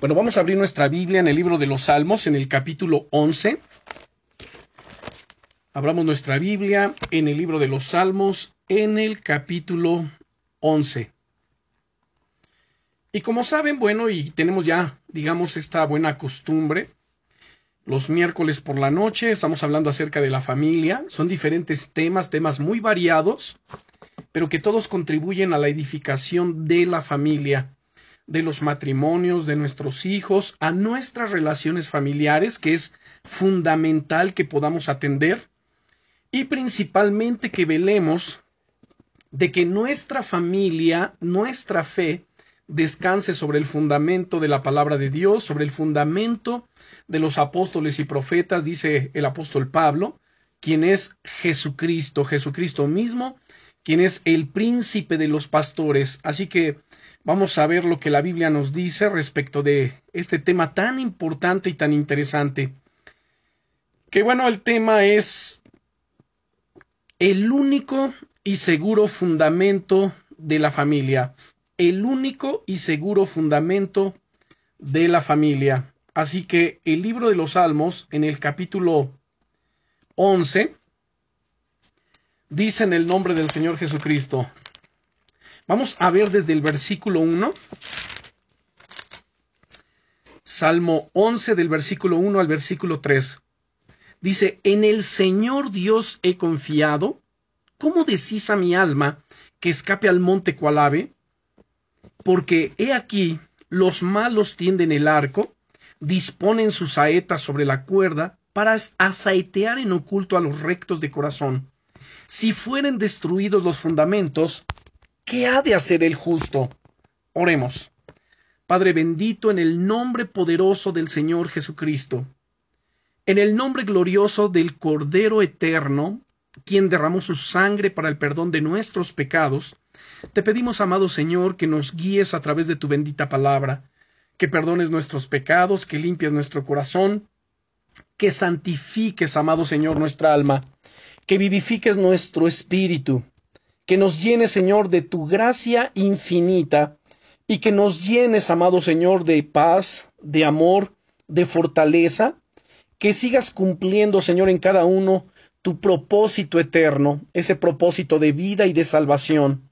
Bueno, vamos a abrir nuestra Biblia en el libro de los Salmos, en el capítulo 11. Abramos nuestra Biblia en el libro de los Salmos, en el capítulo 11. Y como saben, bueno, y tenemos ya, digamos, esta buena costumbre, los miércoles por la noche estamos hablando acerca de la familia, son diferentes temas, temas muy variados, pero que todos contribuyen a la edificación de la familia de los matrimonios, de nuestros hijos, a nuestras relaciones familiares, que es fundamental que podamos atender, y principalmente que velemos de que nuestra familia, nuestra fe, descanse sobre el fundamento de la palabra de Dios, sobre el fundamento de los apóstoles y profetas, dice el apóstol Pablo, quien es Jesucristo, Jesucristo mismo, quien es el príncipe de los pastores. Así que Vamos a ver lo que la Biblia nos dice respecto de este tema tan importante y tan interesante. Que bueno, el tema es el único y seguro fundamento de la familia. El único y seguro fundamento de la familia. Así que el libro de los Salmos, en el capítulo 11, dice en el nombre del Señor Jesucristo, Vamos a ver desde el versículo 1. Salmo 11 del versículo 1 al versículo 3. Dice, en el Señor Dios he confiado. ¿Cómo decís a mi alma que escape al monte cual ave? Porque he aquí, los malos tienden el arco, disponen sus saetas sobre la cuerda, para asaetear en oculto a los rectos de corazón. Si fueren destruidos los fundamentos, ¿Qué ha de hacer el justo? Oremos. Padre bendito, en el nombre poderoso del Señor Jesucristo, en el nombre glorioso del Cordero Eterno, quien derramó su sangre para el perdón de nuestros pecados, te pedimos, amado Señor, que nos guíes a través de tu bendita palabra, que perdones nuestros pecados, que limpies nuestro corazón, que santifiques, amado Señor, nuestra alma, que vivifiques nuestro espíritu, que nos llenes, Señor, de tu gracia infinita y que nos llenes, amado Señor, de paz, de amor, de fortaleza, que sigas cumpliendo, Señor, en cada uno tu propósito eterno, ese propósito de vida y de salvación.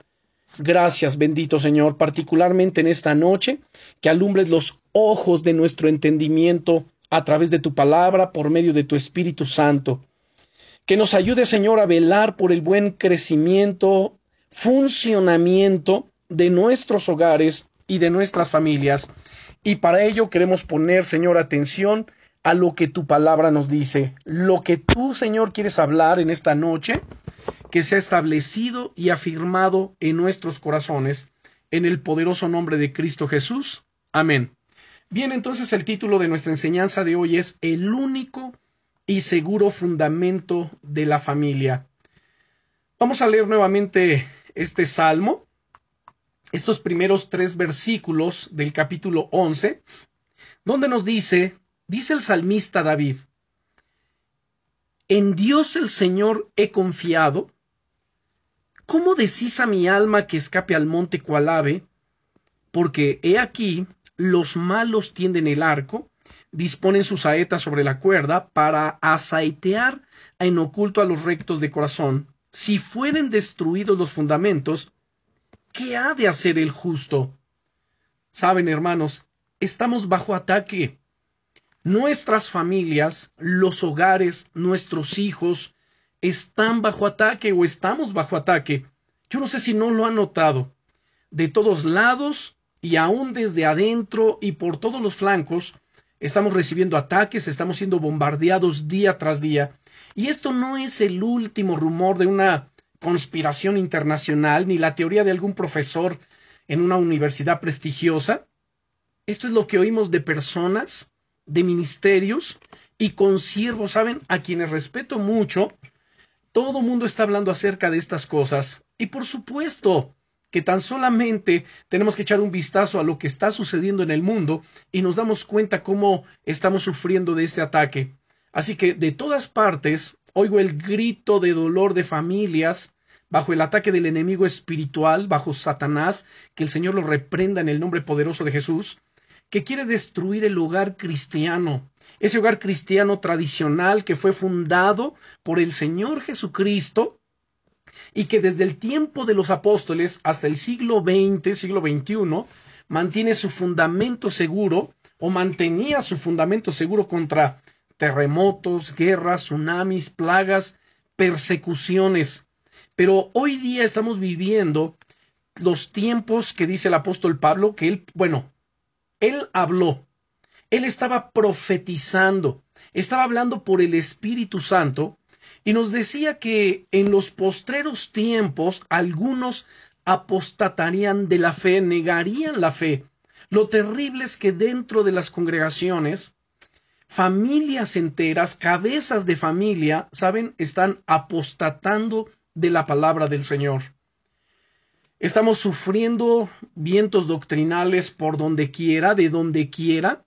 Gracias, bendito Señor, particularmente en esta noche, que alumbres los ojos de nuestro entendimiento a través de tu palabra, por medio de tu Espíritu Santo que nos ayude, Señor, a velar por el buen crecimiento, funcionamiento de nuestros hogares y de nuestras familias. Y para ello queremos poner, Señor, atención a lo que tu palabra nos dice, lo que tú, Señor, quieres hablar en esta noche, que se ha establecido y afirmado en nuestros corazones, en el poderoso nombre de Cristo Jesús. Amén. Bien, entonces el título de nuestra enseñanza de hoy es El único y seguro fundamento de la familia. Vamos a leer nuevamente este salmo, estos primeros tres versículos del capítulo 11, donde nos dice, dice el salmista David, en Dios el Señor he confiado. ¿Cómo decís a mi alma que escape al monte cual ave? Porque he aquí, los malos tienden el arco, disponen sus saetas sobre la cuerda para asaetear en oculto a los rectos de corazón. Si fueren destruidos los fundamentos, ¿qué ha de hacer el justo? Saben, hermanos, estamos bajo ataque. Nuestras familias, los hogares, nuestros hijos, están bajo ataque o estamos bajo ataque. Yo no sé si no lo han notado. De todos lados y aún desde adentro y por todos los flancos, Estamos recibiendo ataques, estamos siendo bombardeados día tras día. Y esto no es el último rumor de una conspiración internacional ni la teoría de algún profesor en una universidad prestigiosa. Esto es lo que oímos de personas, de ministerios y consiervos, ¿saben? A quienes respeto mucho. Todo mundo está hablando acerca de estas cosas. Y por supuesto, que tan solamente tenemos que echar un vistazo a lo que está sucediendo en el mundo y nos damos cuenta cómo estamos sufriendo de este ataque. Así que de todas partes oigo el grito de dolor de familias bajo el ataque del enemigo espiritual, bajo Satanás, que el Señor lo reprenda en el nombre poderoso de Jesús, que quiere destruir el hogar cristiano, ese hogar cristiano tradicional que fue fundado por el Señor Jesucristo y que desde el tiempo de los apóstoles hasta el siglo XX, siglo XXI, mantiene su fundamento seguro o mantenía su fundamento seguro contra terremotos, guerras, tsunamis, plagas, persecuciones. Pero hoy día estamos viviendo los tiempos que dice el apóstol Pablo, que él, bueno, él habló, él estaba profetizando, estaba hablando por el Espíritu Santo y nos decía que en los postreros tiempos algunos apostatarían de la fe, negarían la fe. Lo terrible es que dentro de las congregaciones, familias enteras, cabezas de familia, saben, están apostatando de la palabra del Señor. Estamos sufriendo vientos doctrinales por donde quiera, de donde quiera.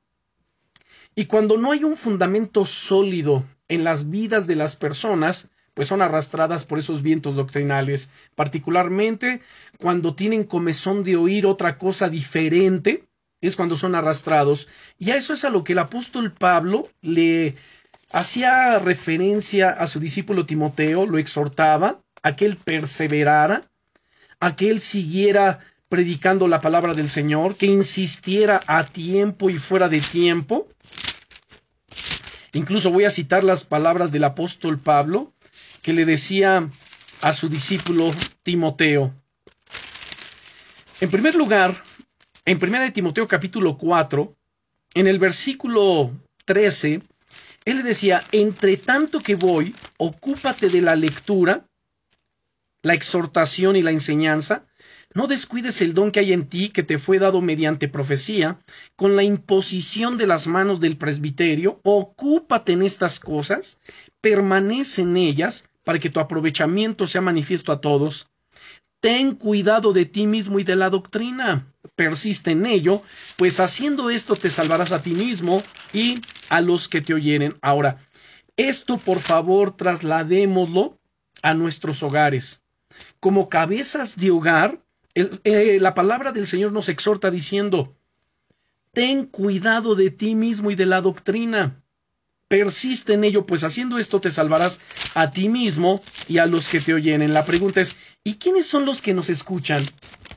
Y cuando no hay un fundamento sólido en las vidas de las personas, pues son arrastradas por esos vientos doctrinales, particularmente cuando tienen comezón de oír otra cosa diferente, es cuando son arrastrados. Y a eso es a lo que el apóstol Pablo le hacía referencia a su discípulo Timoteo, lo exhortaba a que él perseverara a que él siguiera predicando la palabra del Señor, que insistiera a tiempo y fuera de tiempo. Incluso voy a citar las palabras del apóstol Pablo, que le decía a su discípulo Timoteo. En primer lugar, en 1 Timoteo capítulo 4, en el versículo 13, él le decía, entre tanto que voy, ocúpate de la lectura, la exhortación y la enseñanza, no descuides el don que hay en ti que te fue dado mediante profecía, con la imposición de las manos del presbiterio, ocúpate en estas cosas, permanece en ellas, para que tu aprovechamiento sea manifiesto a todos. Ten cuidado de ti mismo y de la doctrina. Persiste en ello, pues haciendo esto te salvarás a ti mismo y a los que te oyeren. Ahora, esto por favor trasladémoslo a nuestros hogares como cabezas de hogar, eh, la palabra del Señor nos exhorta diciendo, ten cuidado de ti mismo y de la doctrina. Persiste en ello, pues haciendo esto te salvarás a ti mismo y a los que te oyen. La pregunta es, ¿y quiénes son los que nos escuchan?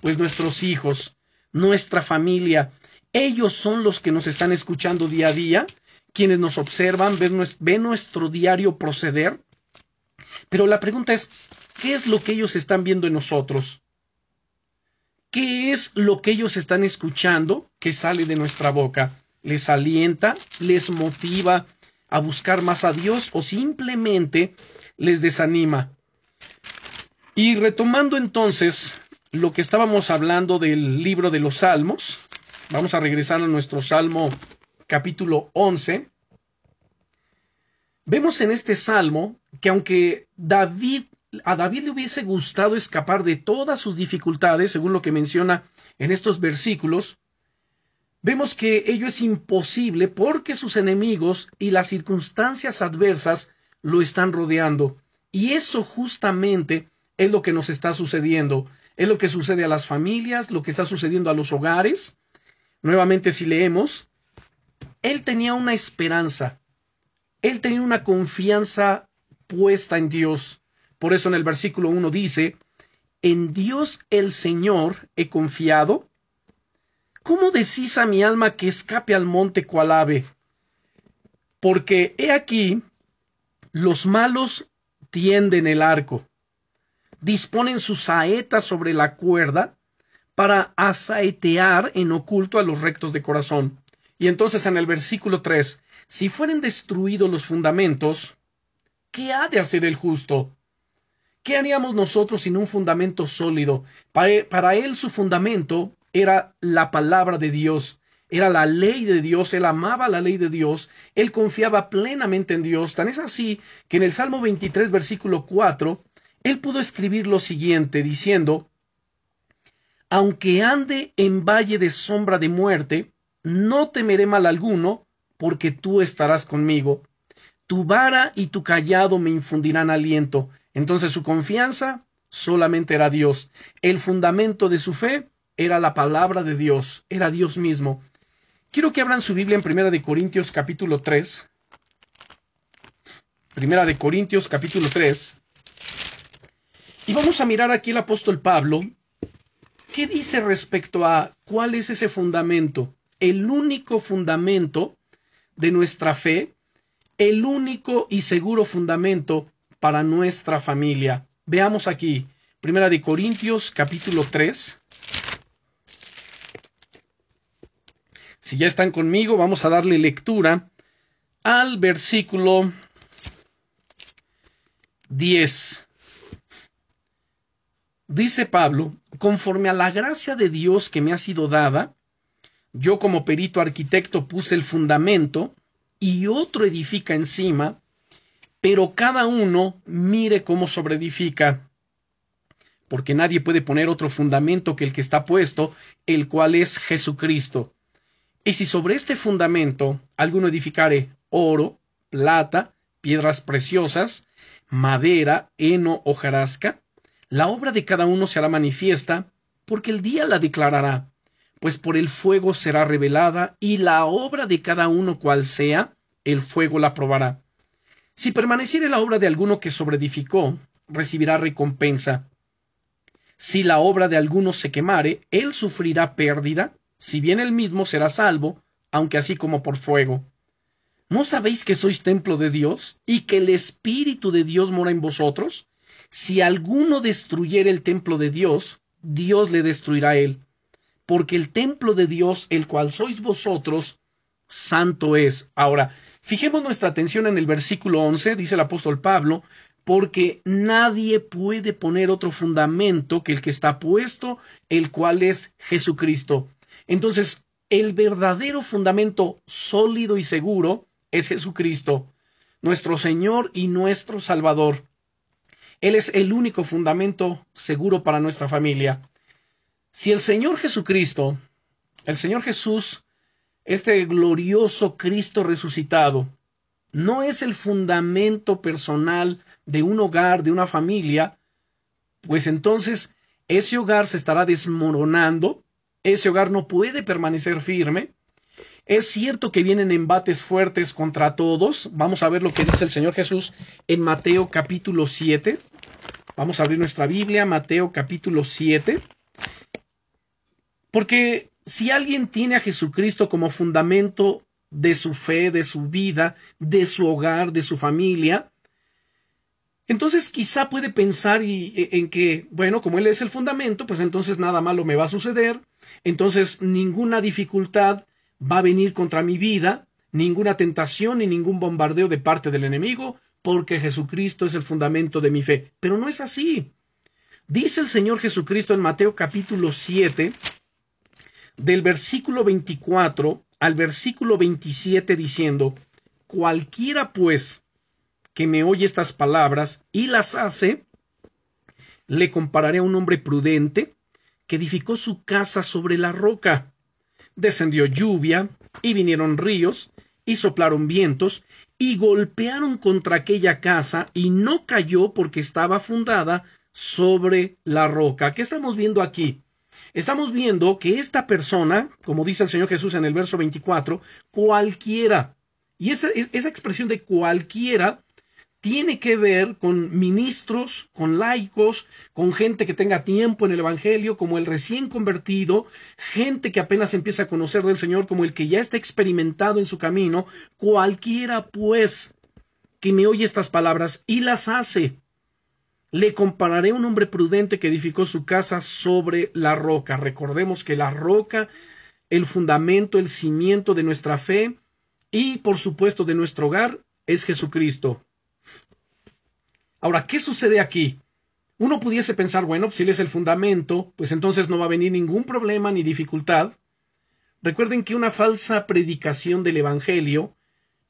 Pues nuestros hijos, nuestra familia. Ellos son los que nos están escuchando día a día, quienes nos observan, ven nuestro diario proceder. Pero la pregunta es, ¿Qué es lo que ellos están viendo en nosotros? ¿Qué es lo que ellos están escuchando que sale de nuestra boca? ¿Les alienta? ¿Les motiva a buscar más a Dios o simplemente les desanima? Y retomando entonces lo que estábamos hablando del libro de los Salmos, vamos a regresar a nuestro Salmo capítulo 11. Vemos en este salmo que aunque David a David le hubiese gustado escapar de todas sus dificultades, según lo que menciona en estos versículos, vemos que ello es imposible porque sus enemigos y las circunstancias adversas lo están rodeando. Y eso justamente es lo que nos está sucediendo. Es lo que sucede a las familias, lo que está sucediendo a los hogares. Nuevamente, si leemos, él tenía una esperanza, él tenía una confianza puesta en Dios. Por eso en el versículo 1 dice, en Dios el Señor he confiado. ¿Cómo decís a mi alma que escape al monte cual ave? Porque he aquí, los malos tienden el arco, disponen sus saetas sobre la cuerda para asaetear en oculto a los rectos de corazón. Y entonces en el versículo 3, si fueren destruidos los fundamentos, ¿qué ha de hacer el justo? ¿Qué haríamos nosotros sin un fundamento sólido? Para él, su fundamento era la palabra de Dios, era la ley de Dios, él amaba la ley de Dios, él confiaba plenamente en Dios. Tan es así que en el Salmo 23, versículo 4, él pudo escribir lo siguiente, diciendo, Aunque ande en valle de sombra de muerte, no temeré mal alguno, porque tú estarás conmigo. Tu vara y tu callado me infundirán aliento. Entonces su confianza solamente era Dios. El fundamento de su fe era la palabra de Dios, era Dios mismo. Quiero que abran su Biblia en Primera de Corintios capítulo 3. Primera de Corintios capítulo 3. Y vamos a mirar aquí el apóstol Pablo. ¿Qué dice respecto a cuál es ese fundamento? El único fundamento de nuestra fe, el único y seguro fundamento para nuestra familia. Veamos aquí, Primera de Corintios capítulo 3. Si ya están conmigo, vamos a darle lectura al versículo 10. Dice Pablo, conforme a la gracia de Dios que me ha sido dada, yo como perito arquitecto puse el fundamento y otro edifica encima, pero cada uno mire cómo sobreedifica, porque nadie puede poner otro fundamento que el que está puesto, el cual es Jesucristo. Y si sobre este fundamento alguno edificare oro, plata, piedras preciosas, madera, heno, hojarasca, la obra de cada uno será manifiesta, porque el día la declarará, pues por el fuego será revelada, y la obra de cada uno cual sea, el fuego la probará. Si permaneciere la obra de alguno que sobreedificó, recibirá recompensa. Si la obra de alguno se quemare, él sufrirá pérdida, si bien él mismo será salvo, aunque así como por fuego. ¿No sabéis que sois templo de Dios y que el Espíritu de Dios mora en vosotros? Si alguno destruyere el templo de Dios, Dios le destruirá a él. Porque el templo de Dios, el cual sois vosotros, santo es. Ahora, fijemos nuestra atención en el versículo 11, dice el apóstol Pablo, porque nadie puede poner otro fundamento que el que está puesto, el cual es Jesucristo. Entonces, el verdadero fundamento sólido y seguro es Jesucristo, nuestro Señor y nuestro Salvador. Él es el único fundamento seguro para nuestra familia. Si el Señor Jesucristo, el Señor Jesús, este glorioso Cristo resucitado, no es el fundamento personal de un hogar, de una familia, pues entonces ese hogar se estará desmoronando ese hogar no puede permanecer firme. Es cierto que vienen embates fuertes contra todos. Vamos a ver lo que dice el Señor Jesús en Mateo capítulo 7. Vamos a abrir nuestra Biblia, Mateo capítulo 7. Porque si alguien tiene a Jesucristo como fundamento de su fe, de su vida, de su hogar, de su familia, entonces quizá puede pensar y, en que, bueno, como Él es el fundamento, pues entonces nada malo me va a suceder, entonces ninguna dificultad va a venir contra mi vida, ninguna tentación ni ningún bombardeo de parte del enemigo, porque Jesucristo es el fundamento de mi fe. Pero no es así. Dice el Señor Jesucristo en Mateo capítulo 7, del versículo 24 al versículo 27 diciendo, cualquiera pues que me oye estas palabras y las hace, le compararé a un hombre prudente que edificó su casa sobre la roca. Descendió lluvia, y vinieron ríos, y soplaron vientos, y golpearon contra aquella casa, y no cayó porque estaba fundada sobre la roca. ¿Qué estamos viendo aquí? Estamos viendo que esta persona, como dice el Señor Jesús en el verso 24, cualquiera, y esa, esa expresión de cualquiera tiene que ver con ministros, con laicos, con gente que tenga tiempo en el Evangelio, como el recién convertido, gente que apenas empieza a conocer del Señor, como el que ya está experimentado en su camino, cualquiera pues que me oye estas palabras y las hace. Le compararé a un hombre prudente que edificó su casa sobre la roca. Recordemos que la roca, el fundamento, el cimiento de nuestra fe y, por supuesto, de nuestro hogar es Jesucristo. Ahora, ¿qué sucede aquí? Uno pudiese pensar, bueno, si él es el fundamento, pues entonces no va a venir ningún problema ni dificultad. Recuerden que una falsa predicación del Evangelio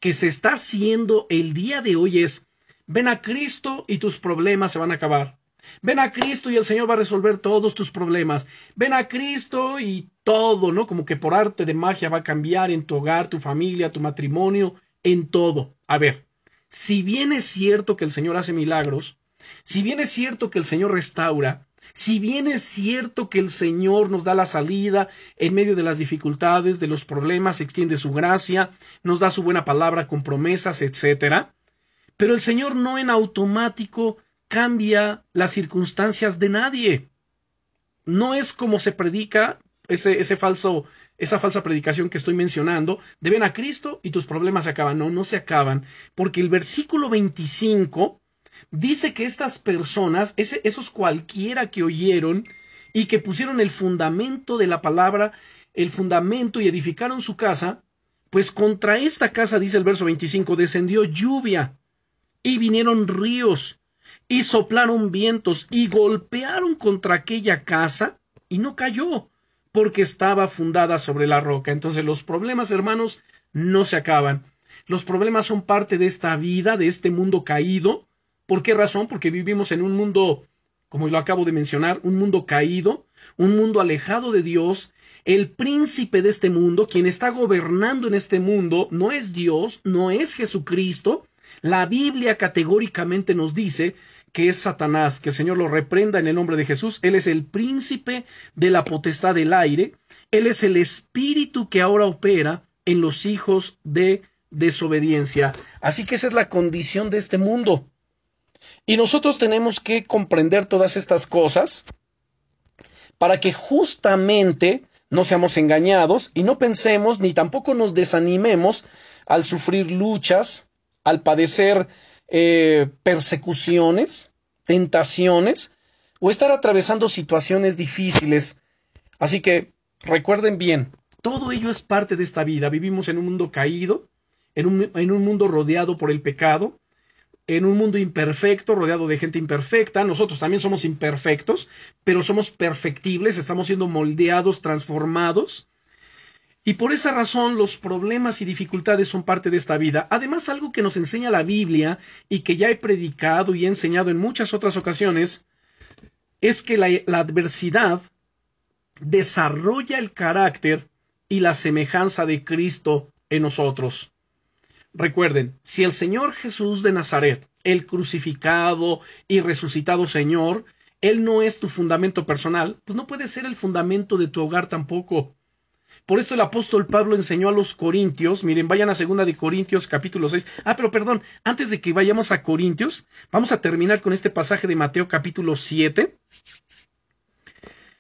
que se está haciendo el día de hoy es, ven a Cristo y tus problemas se van a acabar. Ven a Cristo y el Señor va a resolver todos tus problemas. Ven a Cristo y todo, ¿no? Como que por arte de magia va a cambiar en tu hogar, tu familia, tu matrimonio, en todo. A ver, si bien es cierto que el Señor hace milagros, si bien es cierto que el Señor restaura, Si bien es cierto que el Señor nos da la salida en medio de las dificultades, de los problemas, extiende su gracia, nos da su buena palabra con promesas, etc. Pero el Señor no en automático cambia las circunstancias de nadie. No es como se predica ese, ese falso, esa falsa predicación que estoy mencionando, de ven a Cristo y tus problemas se acaban. No, no se acaban, porque el versículo 25 dice que estas personas, esos cualquiera que oyeron y que pusieron el fundamento de la palabra, el fundamento y edificaron su casa, pues contra esta casa, dice el verso 25, descendió lluvia y vinieron ríos y soplaron vientos y golpearon contra aquella casa y no cayó porque estaba fundada sobre la roca. Entonces los problemas, hermanos, no se acaban. Los problemas son parte de esta vida, de este mundo caído, ¿Por qué razón? Porque vivimos en un mundo, como lo acabo de mencionar, un mundo caído, un mundo alejado de Dios. El príncipe de este mundo, quien está gobernando en este mundo, no es Dios, no es Jesucristo. La Biblia categóricamente nos dice que es Satanás, que el Señor lo reprenda en el nombre de Jesús. Él es el príncipe de la potestad del aire. Él es el espíritu que ahora opera en los hijos de desobediencia. Así que esa es la condición de este mundo. Y nosotros tenemos que comprender todas estas cosas para que justamente no seamos engañados y no pensemos ni tampoco nos desanimemos al sufrir luchas, al padecer eh, persecuciones, tentaciones o estar atravesando situaciones difíciles. Así que recuerden bien, todo ello es parte de esta vida. Vivimos en un mundo caído, en un, en un mundo rodeado por el pecado, en un mundo imperfecto, rodeado de gente imperfecta. Nosotros también somos imperfectos, pero somos perfectibles, estamos siendo moldeados, transformados. Y por esa razón los problemas y dificultades son parte de esta vida. Además, algo que nos enseña la Biblia y que ya he predicado y he enseñado en muchas otras ocasiones, es que la, la adversidad desarrolla el carácter y la semejanza de Cristo en nosotros. Recuerden, si el Señor Jesús de Nazaret, el crucificado y resucitado Señor, Él no es tu fundamento personal, pues no puede ser el fundamento de tu hogar tampoco. Por esto el apóstol Pablo enseñó a los corintios, miren, vayan a segunda de Corintios capítulo 6. Ah, pero perdón, antes de que vayamos a Corintios, vamos a terminar con este pasaje de Mateo capítulo 7.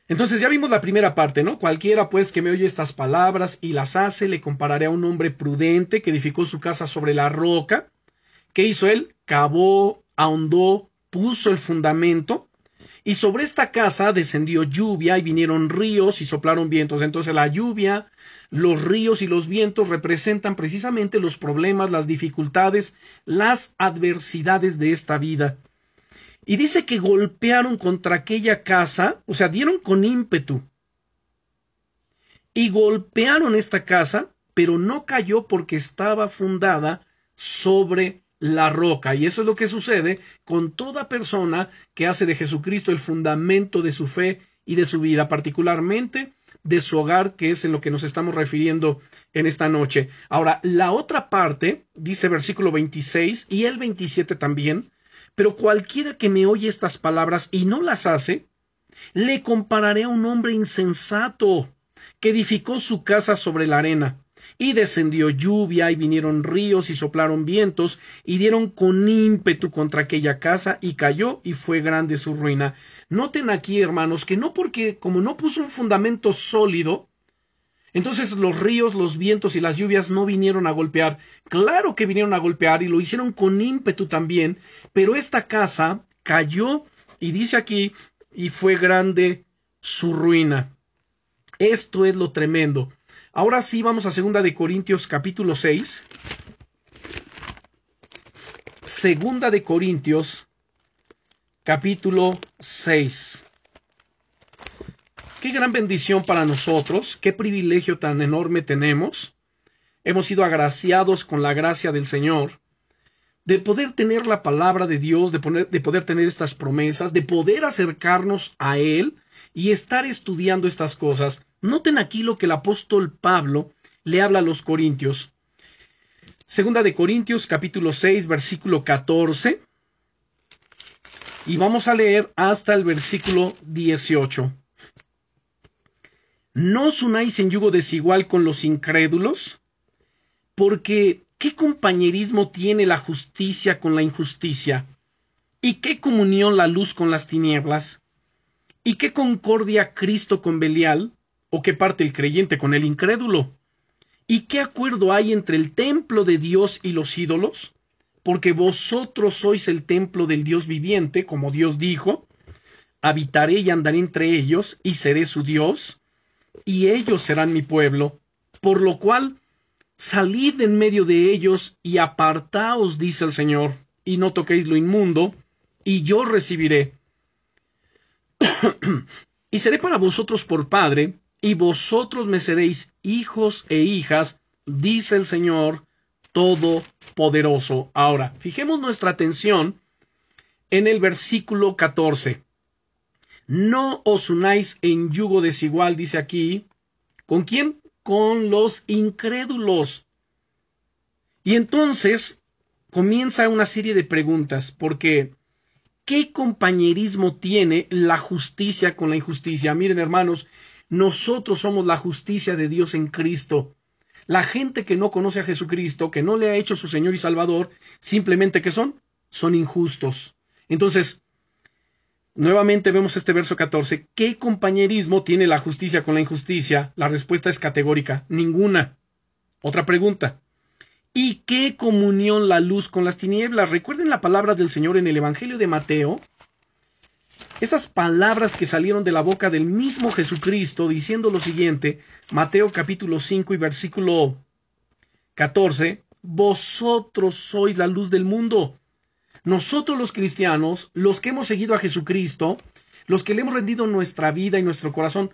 Entonces ya vimos la primera parte, ¿no? Cualquiera pues que me oye estas palabras y las hace, le compararé a un hombre prudente que edificó su casa sobre la roca. ¿Qué hizo él? Cavó, ahondó, puso el fundamento. Y sobre esta casa descendió lluvia y vinieron ríos y soplaron vientos. Entonces la lluvia, los ríos y los vientos representan precisamente los problemas, las dificultades, las adversidades de esta vida. Y dice que golpearon contra aquella casa, o sea, dieron con ímpetu. Y golpearon esta casa, pero no cayó porque estaba fundada sobre la roca. Y eso es lo que sucede con toda persona que hace de Jesucristo el fundamento de su fe y de su vida, particularmente de su hogar, que es en lo que nos estamos refiriendo en esta noche. Ahora, la otra parte, dice versículo 26 y el 27 también, pero cualquiera que me oye estas palabras y no las hace, le compararé a un hombre insensato que edificó su casa sobre la arena. Y descendió lluvia, y vinieron ríos, y soplaron vientos, y dieron con ímpetu contra aquella casa, y cayó, y fue grande su ruina. Noten aquí, hermanos, que no porque, como no puso un fundamento sólido, entonces los ríos, los vientos y las lluvias no vinieron a golpear. Claro que vinieron a golpear y lo hicieron con ímpetu también, pero esta casa cayó y dice aquí, y fue grande su ruina. Esto es lo tremendo. Ahora sí vamos a segunda de Corintios capítulo 6. Segunda de Corintios capítulo 6. Qué gran bendición para nosotros, qué privilegio tan enorme tenemos. Hemos sido agraciados con la gracia del Señor, de poder tener la palabra de Dios, de, de poder tener estas promesas, de poder acercarnos a Él y estar estudiando estas cosas. Noten aquí lo que el apóstol Pablo le habla a los corintios. Segunda de Corintios capítulo 6 versículo 14. Y vamos a leer hasta el versículo 18. No os unáis en yugo desigual con los incrédulos, porque ¿qué compañerismo tiene la justicia con la injusticia? ¿Y qué comunión la luz con las tinieblas? ¿Y qué concordia Cristo con Belial? ¿O qué parte el creyente con el incrédulo? ¿Y qué acuerdo hay entre el templo de Dios y los ídolos? Porque vosotros sois el templo del Dios viviente, como Dios dijo, habitaré y andaré entre ellos, y seré su Dios, y ellos serán mi pueblo. Por lo cual, salid en medio de ellos y apartaos, dice el Señor, y no toquéis lo inmundo, y yo recibiré. y seré para vosotros por Padre, y vosotros me seréis hijos e hijas, dice el Señor Todopoderoso. Ahora, fijemos nuestra atención en el versículo 14. No os unáis en yugo desigual, dice aquí. ¿Con quién? Con los incrédulos. Y entonces comienza una serie de preguntas, porque ¿qué compañerismo tiene la justicia con la injusticia? Miren, hermanos, nosotros somos la justicia de Dios en Cristo. La gente que no conoce a Jesucristo, que no le ha hecho su Señor y Salvador, simplemente que son, son injustos. Entonces, nuevamente vemos este verso 14. ¿Qué compañerismo tiene la justicia con la injusticia? La respuesta es categórica. Ninguna. Otra pregunta. ¿Y qué comunión la luz con las tinieblas? Recuerden la palabra del Señor en el Evangelio de Mateo, esas palabras que salieron de la boca del mismo Jesucristo diciendo lo siguiente, Mateo capítulo 5 y versículo 14, vosotros sois la luz del mundo. Nosotros los cristianos, los que hemos seguido a Jesucristo, los que le hemos rendido nuestra vida y nuestro corazón,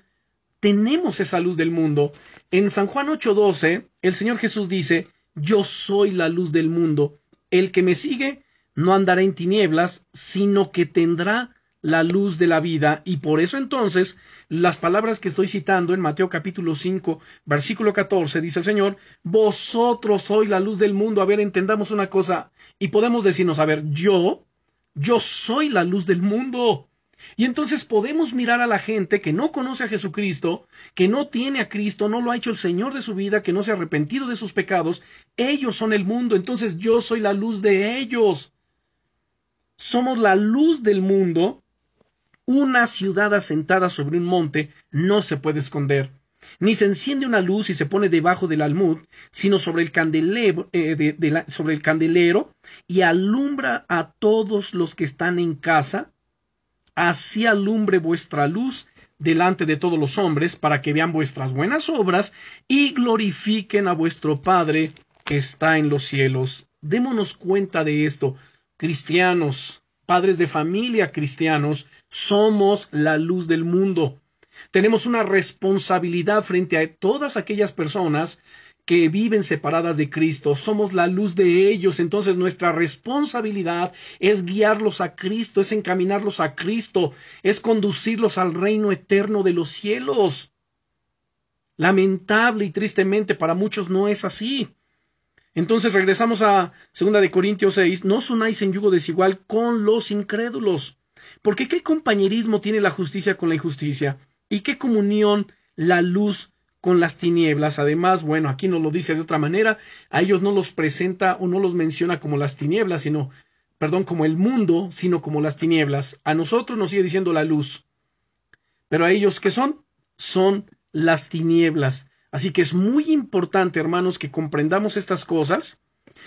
tenemos esa luz del mundo. En San Juan 8:12, el Señor Jesús dice, yo soy la luz del mundo. El que me sigue no andará en tinieblas, sino que tendrá la luz de la vida y por eso entonces las palabras que estoy citando en Mateo capítulo 5 versículo 14 dice el Señor, vosotros sois la luz del mundo. A ver, entendamos una cosa y podemos decirnos, a ver, yo, yo soy la luz del mundo. Y entonces podemos mirar a la gente que no conoce a Jesucristo, que no tiene a Cristo, no lo ha hecho el Señor de su vida, que no se ha arrepentido de sus pecados. Ellos son el mundo, entonces yo soy la luz de ellos. Somos la luz del mundo una ciudad asentada sobre un monte no se puede esconder, ni se enciende una luz y se pone debajo del almud, sino sobre el candelero, eh, sobre el candelero y alumbra a todos los que están en casa. Así alumbre vuestra luz delante de todos los hombres, para que vean vuestras buenas obras y glorifiquen a vuestro Padre que está en los cielos. Démonos cuenta de esto, cristianos, padres de familia cristianos, somos la luz del mundo. Tenemos una responsabilidad frente a todas aquellas personas que viven separadas de Cristo, somos la luz de ellos, entonces nuestra responsabilidad es guiarlos a Cristo, es encaminarlos a Cristo, es conducirlos al reino eterno de los cielos. Lamentable y tristemente para muchos no es así. Entonces regresamos a 2 de Corintios 6, no os unáis en yugo desigual con los incrédulos. Porque qué compañerismo tiene la justicia con la injusticia y qué comunión la luz con las tinieblas. Además, bueno, aquí nos lo dice de otra manera, a ellos no los presenta o no los menciona como las tinieblas, sino, perdón, como el mundo, sino como las tinieblas. A nosotros nos sigue diciendo la luz. Pero a ellos, ¿qué son? Son las tinieblas. Así que es muy importante, hermanos, que comprendamos estas cosas,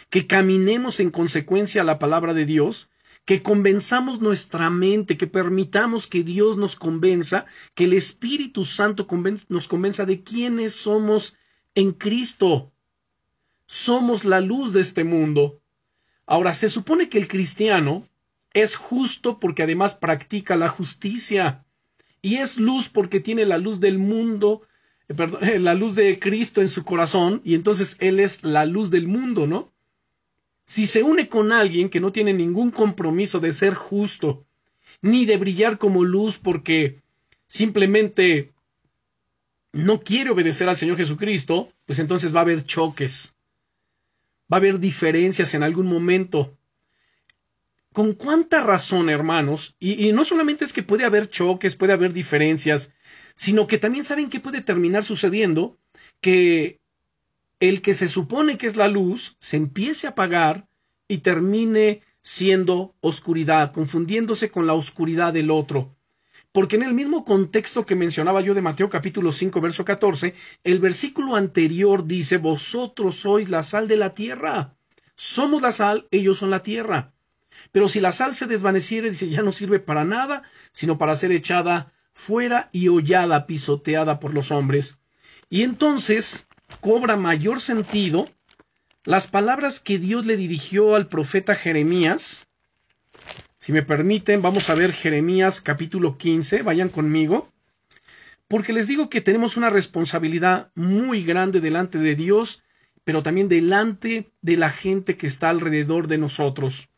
que caminemos en consecuencia a la palabra de Dios, que convenzamos nuestra mente, que permitamos que Dios nos convenza, que el Espíritu Santo nos convenza de quiénes somos en Cristo. Somos la luz de este mundo. Ahora, se supone que el cristiano es justo porque además practica la justicia y es luz porque tiene la luz del mundo eh, la luz de Cristo en su corazón y entonces Él es la luz del mundo, ¿no? Si se une con alguien que no tiene ningún compromiso de ser justo, ni de brillar como luz porque simplemente no quiere obedecer al Señor Jesucristo, pues entonces va a haber choques, va a haber diferencias en algún momento. Con cuánta razón, hermanos, y, no solamente es que puede haber choques, puede haber diferencias, sino que también saben que puede terminar sucediendo que el que se supone que es la luz se empiece a apagar y termine siendo oscuridad, confundiéndose con la oscuridad del otro. Porque en el mismo contexto que mencionaba yo de Mateo capítulo 5 verso 14, el versículo anterior dice, vosotros sois la sal de la tierra. Somos la sal, ellos son la tierra. Pero si la sal se desvaneciere, dice, ya no sirve para nada, sino para ser echada fuera y hollada, pisoteada por los hombres. Y entonces cobra mayor sentido las palabras que Dios le dirigió al profeta Jeremías. Si me permiten, vamos a ver Jeremías capítulo 15, vayan conmigo, porque les digo que tenemos una responsabilidad muy grande delante de Dios, pero también delante de la gente que está alrededor de nosotros.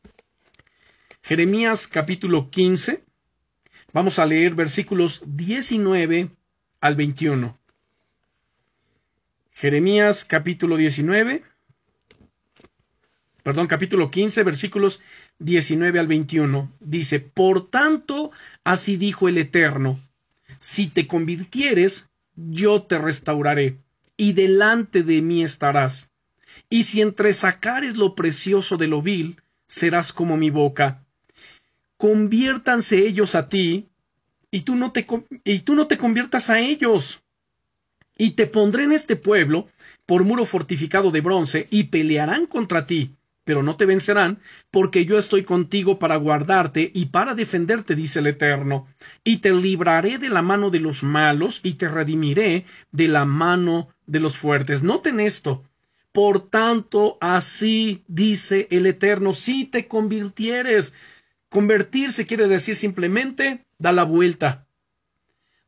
Jeremías capítulo 15, vamos a leer versículos 19 al 21. Jeremías capítulo 19, perdón, capítulo 15, versículos 19 al 21. Dice, Por tanto, así dijo el Eterno, si te convirtieres, yo te restauraré, y delante de mí estarás. Y si entresacares lo precioso de lo vil, serás como mi boca. Conviértanse ellos a ti, y tú no te, y tú no te conviertas a ellos y te pondré en este pueblo por muro fortificado de bronce, y pelearán contra ti, pero no te vencerán, porque yo estoy contigo para guardarte y para defenderte, dice el Eterno, y te libraré de la mano de los malos, y te redimiré de la mano de los fuertes. Noten esto. Por tanto, así dice el Eterno, si te convirtieres. Convertirse quiere decir simplemente da la vuelta,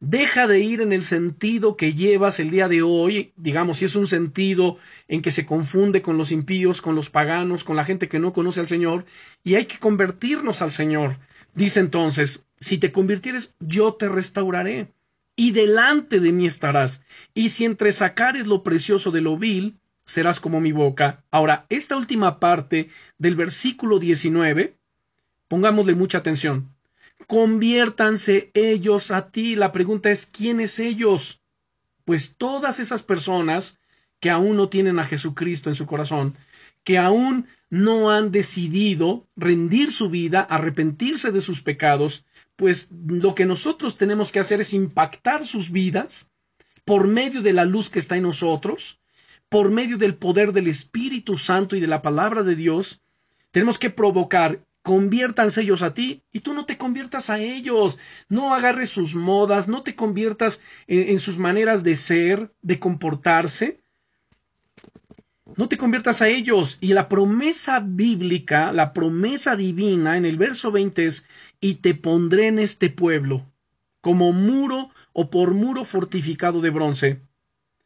Deja de ir en el sentido que llevas el día de hoy, digamos, si es un sentido en que se confunde con los impíos, con los paganos, con la gente que no conoce al Señor, y hay que convertirnos al Señor. Dice entonces, si te convirtieres, yo te restauraré, y delante de mí estarás, y si entresacares lo precioso de lo vil, serás como mi boca. Ahora, esta última parte del versículo 19, pongámosle mucha atención conviértanse ellos a ti. La pregunta es, ¿quiénes ellos? Pues todas esas personas que aún no tienen a Jesucristo en su corazón, que aún no han decidido rendir su vida, arrepentirse de sus pecados, pues lo que nosotros tenemos que hacer es impactar sus vidas por medio de la luz que está en nosotros, por medio del poder del Espíritu Santo y de la palabra de Dios, tenemos que provocar conviértanse ellos a ti y tú no te conviertas a ellos. No agarres sus modas, no te conviertas en, sus maneras de ser, de comportarse. No te conviertas a ellos. Y la promesa bíblica, la promesa divina en el verso 20 es, y te pondré en este pueblo, como muro o por muro fortificado de bronce.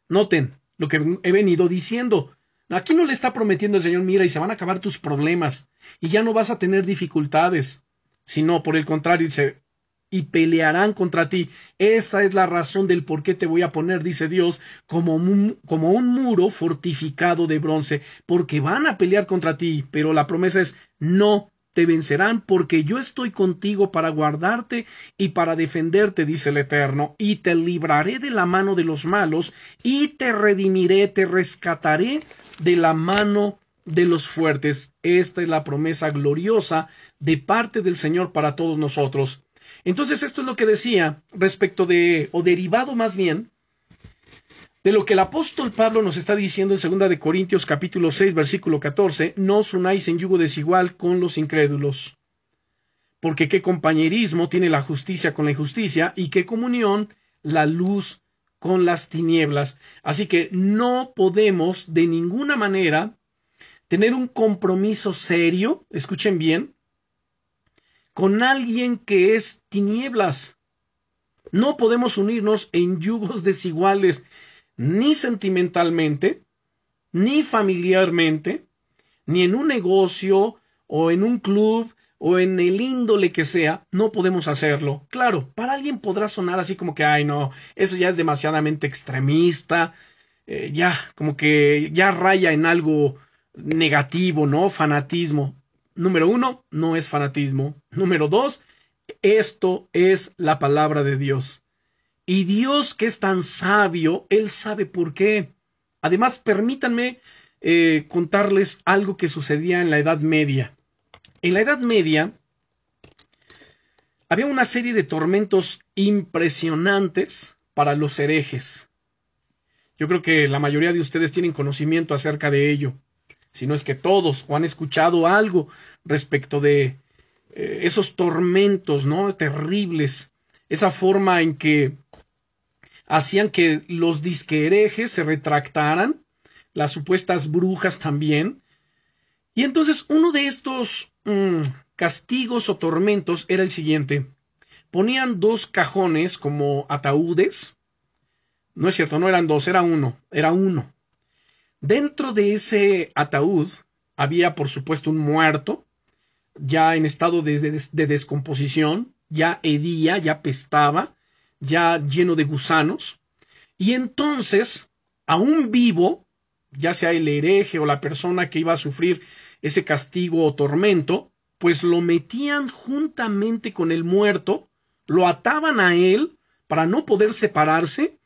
Noten lo que he venido diciendo. Aquí no le está prometiendo el Señor, mira, y se van a acabar tus problemas, y ya no vas a tener dificultades, sino por el contrario, dice, y pelearán contra ti. Esa es la razón del por qué te voy a poner, dice Dios, como un, como un muro fortificado de bronce, porque van a pelear contra ti, pero la promesa es, no te vencerán, porque yo estoy contigo para guardarte y para defenderte, dice el Eterno, y te libraré de la mano de los malos, y te redimiré, te rescataré de la mano de los fuertes. Esta es la promesa gloriosa de parte del Señor para todos nosotros. Entonces esto es lo que decía respecto de, o derivado más bien, de lo que el apóstol Pablo nos está diciendo en segunda de Corintios capítulo 6 versículo 14, no os unáis en yugo desigual con los incrédulos. Porque qué compañerismo tiene la justicia con la injusticia y qué comunión la luz con las tinieblas. Así que no podemos de ninguna manera tener un compromiso serio, escuchen bien, con alguien que es tinieblas. No podemos unirnos en yugos desiguales, ni sentimentalmente, ni familiarmente, ni en un negocio o en un club o en el índole que sea, no podemos hacerlo. Claro, para alguien podrá sonar así como que, ay, no, eso ya es demasiadamente extremista, eh, ya, como que ya raya en algo negativo, ¿no? Fanatismo. número uno, no es fanatismo. Número dos, esto es la palabra de Dios. Y Dios que es tan sabio, Él sabe por qué. Además, permítanme eh, contarles algo que sucedía en la Edad Media. En la Edad Media había una serie de tormentos impresionantes para los herejes. Yo creo que la mayoría de ustedes tienen conocimiento acerca de ello, si no es que todos, o han escuchado algo respecto de eh, esos tormentos, ¿no? Terribles, esa forma en que hacían que los disqueherejes se retractaran, las supuestas brujas también. Y entonces uno de estos mm, castigos o tormentos era el siguiente. Ponían dos cajones como ataúdes. No es cierto, no eran dos, era uno, era uno. Dentro de ese ataúd había, por supuesto, un muerto, ya en estado de, de descomposición, ya hedía, ya pestaba, ya lleno de gusanos, y entonces, aún vivo, ya sea el hereje o la persona que iba a sufrir ese castigo o tormento, pues lo metían juntamente con el muerto, lo ataban a él para no poder separarse,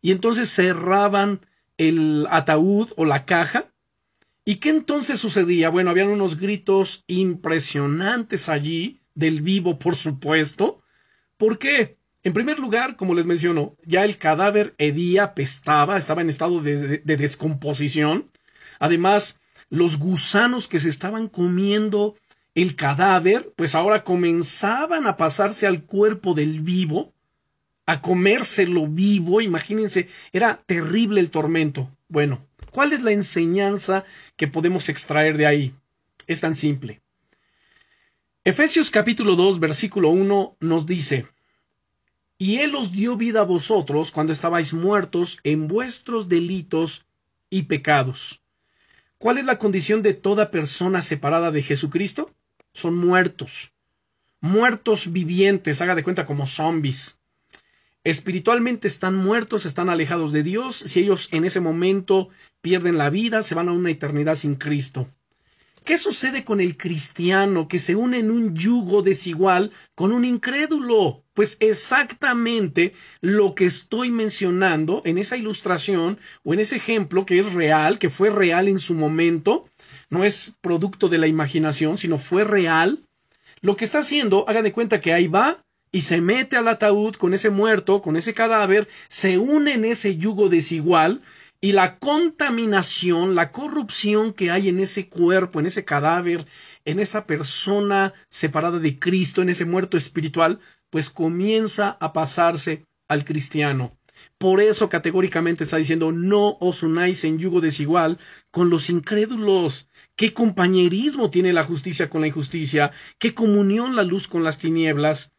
y entonces cerraban el ataúd o la caja. ¿Y qué entonces sucedía? Bueno, habían unos gritos impresionantes allí, del vivo, por supuesto. ¿Por qué? En primer lugar, como les menciono, ya el cadáver hedía, pestaba, estaba en estado de, descomposición. Además, los gusanos que se estaban comiendo el cadáver, pues ahora comenzaban a pasarse al cuerpo del vivo, a comérselo vivo, imagínense, era terrible el tormento. Bueno, ¿cuál es la enseñanza que podemos extraer de ahí? Es tan simple. Efesios capítulo 2, versículo 1 nos dice, y Él os dio vida a vosotros cuando estabais muertos en vuestros delitos y pecados. ¿Cuál es la condición de toda persona separada de Jesucristo? Son muertos. Muertos vivientes, haga de cuenta como zombies. Espiritualmente están muertos, están alejados de Dios. Si ellos en ese momento pierden la vida, se van a una eternidad sin Cristo. ¿Qué sucede con el cristiano que se une en un yugo desigual con un incrédulo? Pues exactamente lo que estoy mencionando en esa ilustración o en ese ejemplo que es real, que fue real en su momento, no es producto de la imaginación, sino fue real. Lo que está haciendo, haga de cuenta que ahí va y se mete al ataúd con ese muerto, con ese cadáver, se une en ese yugo desigual, y la contaminación, la corrupción que hay en ese cuerpo, en ese cadáver, en esa persona separada de Cristo, en ese muerto espiritual, pues comienza a pasarse al cristiano. Por eso categóricamente está diciendo no os unáis en yugo desigual con los incrédulos. ¿Qué compañerismo tiene la justicia con la injusticia? ¿Qué comunión la luz con las tinieblas?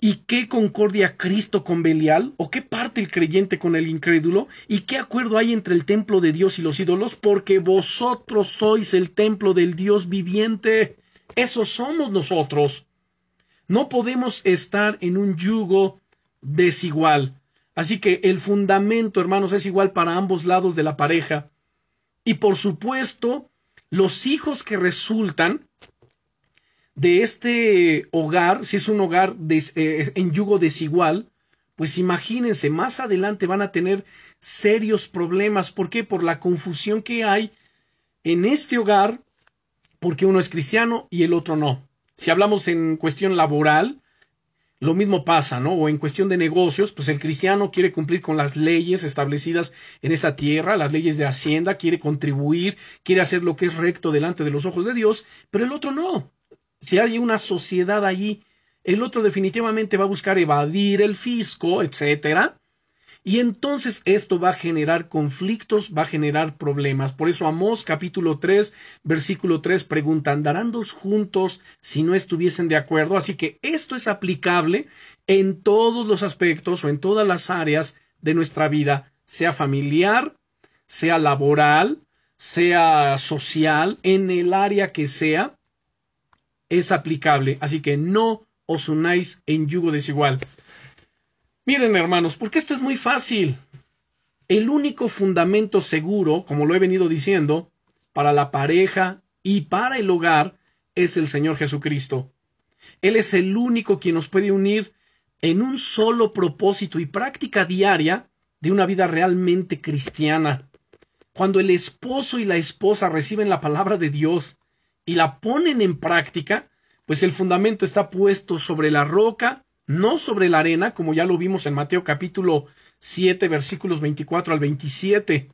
¿Y qué concordia Cristo con Belial? ¿O qué parte el creyente con el incrédulo? ¿Y qué acuerdo hay entre el templo de Dios y los ídolos? Porque vosotros sois el templo del Dios viviente. Eso somos nosotros. No podemos estar en un yugo desigual. Así que el fundamento, hermanos, es igual para ambos lados de la pareja. Y por supuesto, los hijos que resultan de este hogar, si es un hogar eh, en yugo desigual, pues imagínense, más adelante van a tener serios problemas. ¿Por qué? Por la confusión que hay en este hogar, porque uno es cristiano y el otro no. Si hablamos en cuestión laboral, lo mismo pasa, ¿no? O en cuestión de negocios, pues el cristiano quiere cumplir con las leyes establecidas en esta tierra, las leyes de Hacienda, quiere contribuir, quiere hacer lo que es recto delante de los ojos de Dios, pero el otro no si hay una sociedad allí, el otro definitivamente va a buscar evadir el fisco, etcétera. Y entonces esto va a generar conflictos, va a generar problemas. Por eso Amós capítulo 3, versículo 3 pregunta, ¿andarán dos juntos si no estuviesen de acuerdo? Así que esto es aplicable en todos los aspectos o en todas las áreas de nuestra vida, sea familiar, sea laboral, sea social, en el área que sea es aplicable, así que no os unáis en yugo desigual. Miren, hermanos, porque esto es muy fácil. El único fundamento seguro, como lo he venido diciendo, para la pareja y para el hogar es el Señor Jesucristo. Él es el único quien nos puede unir en un solo propósito y práctica diaria de una vida realmente cristiana. Cuando el esposo y la esposa reciben la palabra de Dios y la ponen en práctica, pues el fundamento está puesto sobre la roca, no sobre la arena, como ya lo vimos en Mateo capítulo 7, versículos 24 al 27.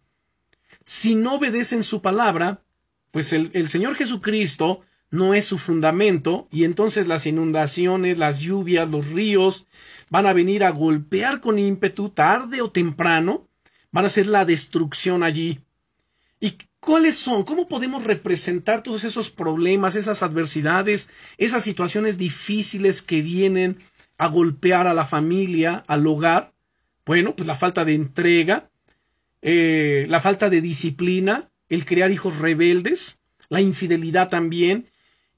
Si no obedecen su palabra, pues el, el Señor Jesucristo no es su fundamento y entonces las inundaciones, las lluvias, los ríos van a venir a golpear con ímpetu tarde o temprano, van a ser la destrucción allí. ¿Y cuáles son? ¿Cómo podemos representar todos esos problemas, esas adversidades, esas situaciones difíciles que vienen a golpear a la familia, al hogar? Bueno, pues la falta de entrega, eh, la falta de disciplina, el crear hijos rebeldes, la infidelidad también,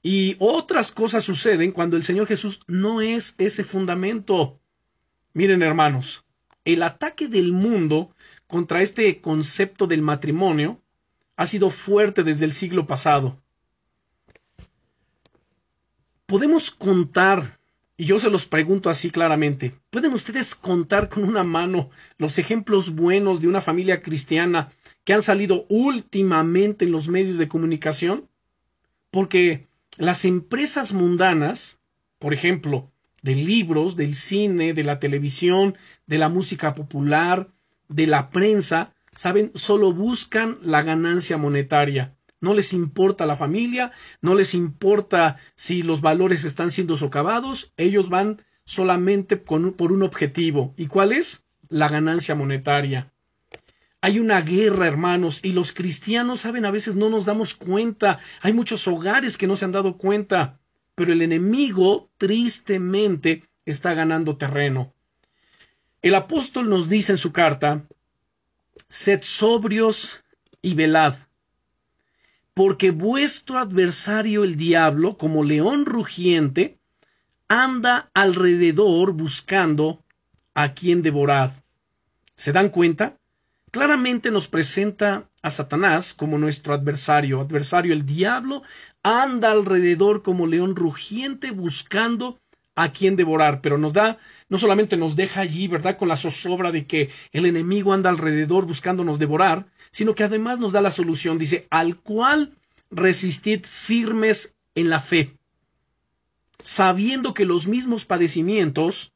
y otras cosas suceden cuando el Señor Jesús no es ese fundamento. Miren, hermanos, el ataque del mundo contra este concepto del matrimonio ha sido fuerte desde el siglo pasado. Podemos contar, y yo se los pregunto así claramente, ¿pueden ustedes contar con una mano los ejemplos buenos de una familia cristiana que han salido últimamente en los medios de comunicación? Porque las empresas mundanas, por ejemplo, de libros, del cine, de la televisión, de la música popular, de la prensa, saben, solo buscan la ganancia monetaria. No les importa la familia, no les importa si los valores están siendo socavados, ellos van solamente con, por un objetivo. ¿Y cuál es? La ganancia monetaria. Hay una guerra, hermanos, y los cristianos, saben, a veces no nos damos cuenta. Hay muchos hogares que no se han dado cuenta, pero el enemigo, tristemente, está ganando terreno. El apóstol nos dice en su carta, sed sobrios y velad, porque vuestro adversario el diablo, como león rugiente, anda alrededor buscando a quien devorar. ¿Se dan cuenta? claramente nos presenta a Satanás como nuestro adversario. Adversario, el diablo anda alrededor como león rugiente buscando a quien devorar, pero nos da, no solamente nos deja allí, ¿verdad?, con la zozobra de que el enemigo anda alrededor buscándonos devorar, sino que además nos da la solución, dice, al cual resistid firmes en la fe, sabiendo que los mismos padecimientos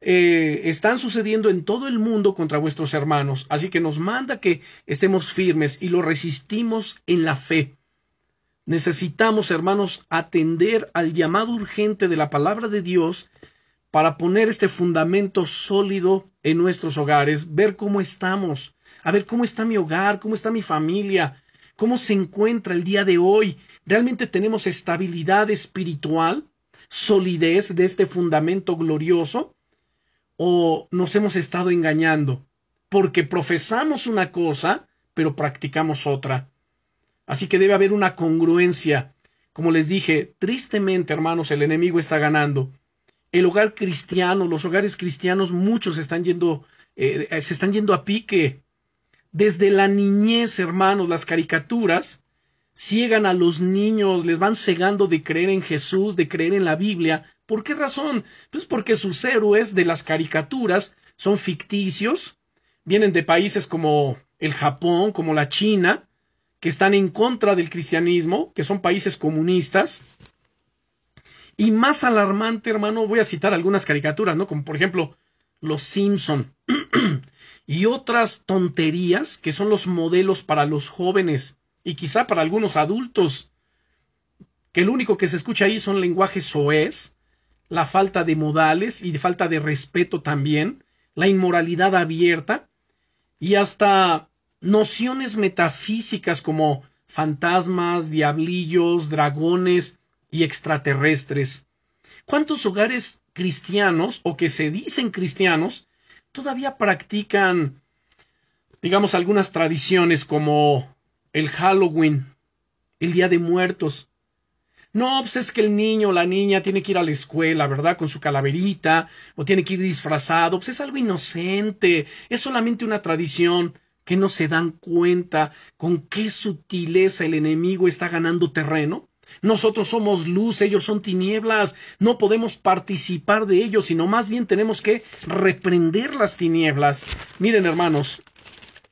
eh, están sucediendo en todo el mundo contra vuestros hermanos, así que nos manda que estemos firmes y lo resistimos en la fe. Necesitamos, hermanos, atender al llamado urgente de la palabra de Dios para poner este fundamento sólido en nuestros hogares, ver cómo estamos, a ver cómo está mi hogar, cómo está mi familia, cómo se encuentra el día de hoy. ¿Realmente tenemos estabilidad espiritual, solidez de este fundamento glorioso? o nos hemos estado engañando, porque profesamos una cosa, pero practicamos otra. Así que debe haber una congruencia. Como les dije, tristemente, hermanos, el enemigo está ganando. El hogar cristiano, los hogares cristianos, muchos están yendo, eh, se están yendo a pique. Desde la niñez, hermanos, las caricaturas ciegan a los niños, les van cegando de creer en Jesús, de creer en la Biblia. ¿Por qué razón? Pues porque sus héroes de las caricaturas son ficticios, vienen de países como el Japón, como la China, que están en contra del cristianismo, que son países comunistas. Y más alarmante, hermano, voy a citar algunas caricaturas, ¿no? Como por ejemplo Los Simpson y otras tonterías que son los modelos para los jóvenes y quizá para algunos adultos, que lo único que se escucha ahí son lenguajes soez, la falta de modales y de falta de respeto también, la inmoralidad abierta y hasta nociones metafísicas como fantasmas, diablillos, dragones y extraterrestres. ¿Cuántos hogares cristianos o que se dicen cristianos todavía practican, digamos, algunas tradiciones como el Halloween, el Día de Muertos. No, pues es que el niño o la niña tiene que ir a la escuela, ¿verdad? Con su calaverita, o tiene que ir disfrazado, pues es algo inocente, es solamente una tradición que no se dan cuenta con qué sutileza el enemigo está ganando terreno. Nosotros somos luz, ellos son tinieblas. No podemos participar de ellos, sino más bien tenemos que reprender las tinieblas. Miren, hermanos,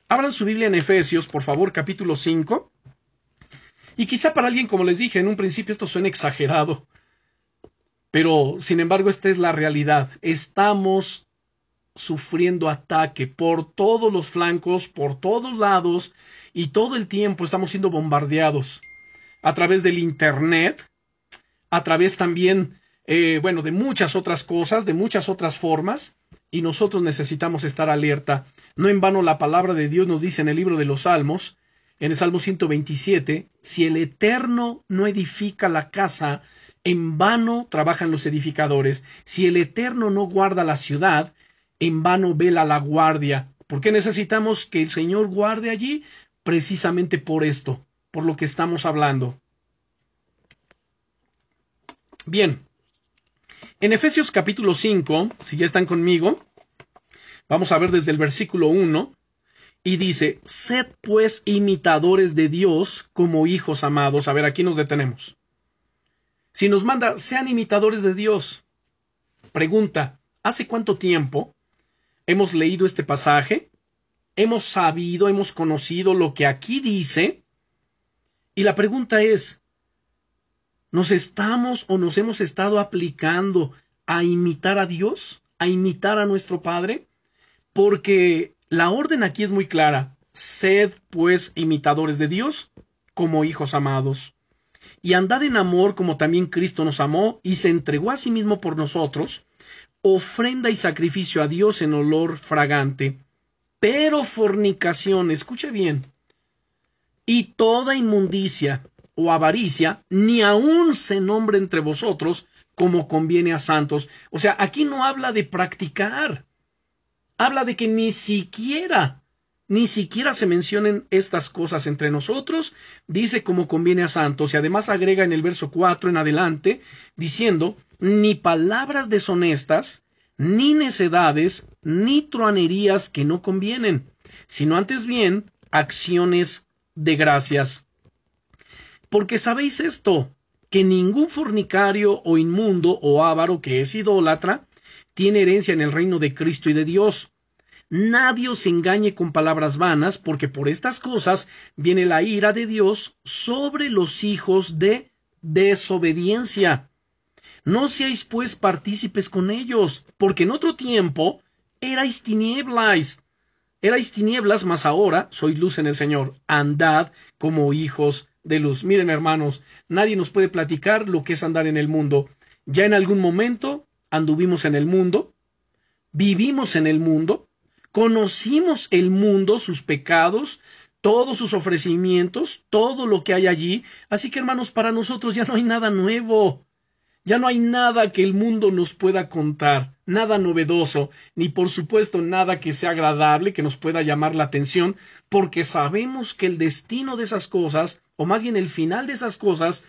abran su Biblia en Efesios, por favor, capítulo 5. Y quizá para alguien, como les dije en un principio, esto suena exagerado. Pero, sin embargo, esta es la realidad. Estamos sufriendo ataque por todos los flancos, por todos lados, y todo el tiempo estamos siendo bombardeados a través del Internet, a través también, eh, bueno, de muchas otras cosas, de muchas otras formas, y nosotros necesitamos estar alerta. No en vano la palabra de Dios nos dice en el libro de los Salmos, en el Salmo 127, si el Eterno no edifica la casa, en vano trabajan los edificadores. Si el Eterno no guarda la ciudad, en vano vela la guardia. ¿Por qué necesitamos que el Señor guarde allí? Precisamente por esto, por lo que estamos hablando. Bien, en Efesios capítulo 5, si ya están conmigo, vamos a ver desde el versículo 1, y dice, sed pues imitadores de Dios como hijos amados. A ver, aquí nos detenemos. Si nos manda, sean imitadores de Dios. Pregunta, ¿hace cuánto tiempo hemos leído este pasaje? ¿Hemos sabido, hemos conocido lo que aquí dice? Y la pregunta es, ¿nos estamos o nos hemos estado aplicando a imitar a Dios? ¿A imitar a nuestro Padre? Porque la orden aquí es muy clara. Sed, pues, imitadores de Dios como hijos amados. Y andad en amor como también Cristo nos amó y se entregó a sí mismo por nosotros, ofrenda y sacrificio a Dios en olor fragante. Pero fornicación, escuche bien, y toda inmundicia o avaricia, ni aun se nombre entre vosotros como conviene a santos. O sea, aquí no habla de practicar, habla de que ni siquiera, ni siquiera se mencionen estas cosas entre nosotros, dice como conviene a santos, y además agrega en el verso 4 en adelante, diciendo, ni palabras deshonestas, ni necedades, ni truanerías que no convienen, sino antes bien acciones de gracias. Porque sabéis esto, que ningún fornicario o inmundo o avaro que es idólatra tiene herencia en el reino de Cristo y de Dios. Nadie os engañe con palabras vanas, porque por estas cosas viene la ira de Dios sobre los hijos de desobediencia. No seáis pues partícipes con ellos, porque en otro tiempo erais tinieblas, Erais tinieblas, mas ahora sois luz en el Señor. Andad como hijos de luz. Miren, hermanos, nadie nos puede platicar lo que es andar en el mundo. Ya en algún momento anduvimos en el mundo, vivimos en el mundo, conocimos el mundo, sus pecados, todos sus ofrecimientos, todo lo que hay allí. Así que, hermanos, para nosotros ya no hay nada nuevo. Ya no hay nada que el mundo nos pueda contar, nada novedoso, ni por supuesto nada que sea agradable, que nos pueda llamar la atención, porque sabemos que el destino de esas cosas, o más bien el final de esas cosas,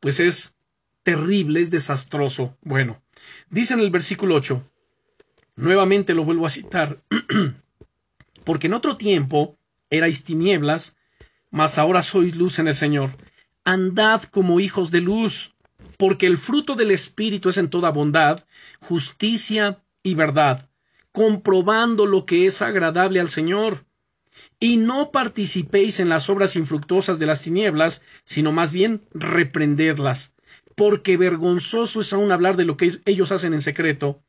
pues es terrible, es desastroso. Bueno, dice en el versículo 8, nuevamente lo vuelvo a citar, porque en otro tiempo erais tinieblas, mas ahora sois luz en el Señor. Andad como hijos de luz porque el fruto del Espíritu es en toda bondad, justicia y verdad, comprobando lo que es agradable al Señor. Y no participéis en las obras infructuosas de las tinieblas, sino más bien reprendedlas, porque vergonzoso es aún hablar de lo que ellos hacen en secreto.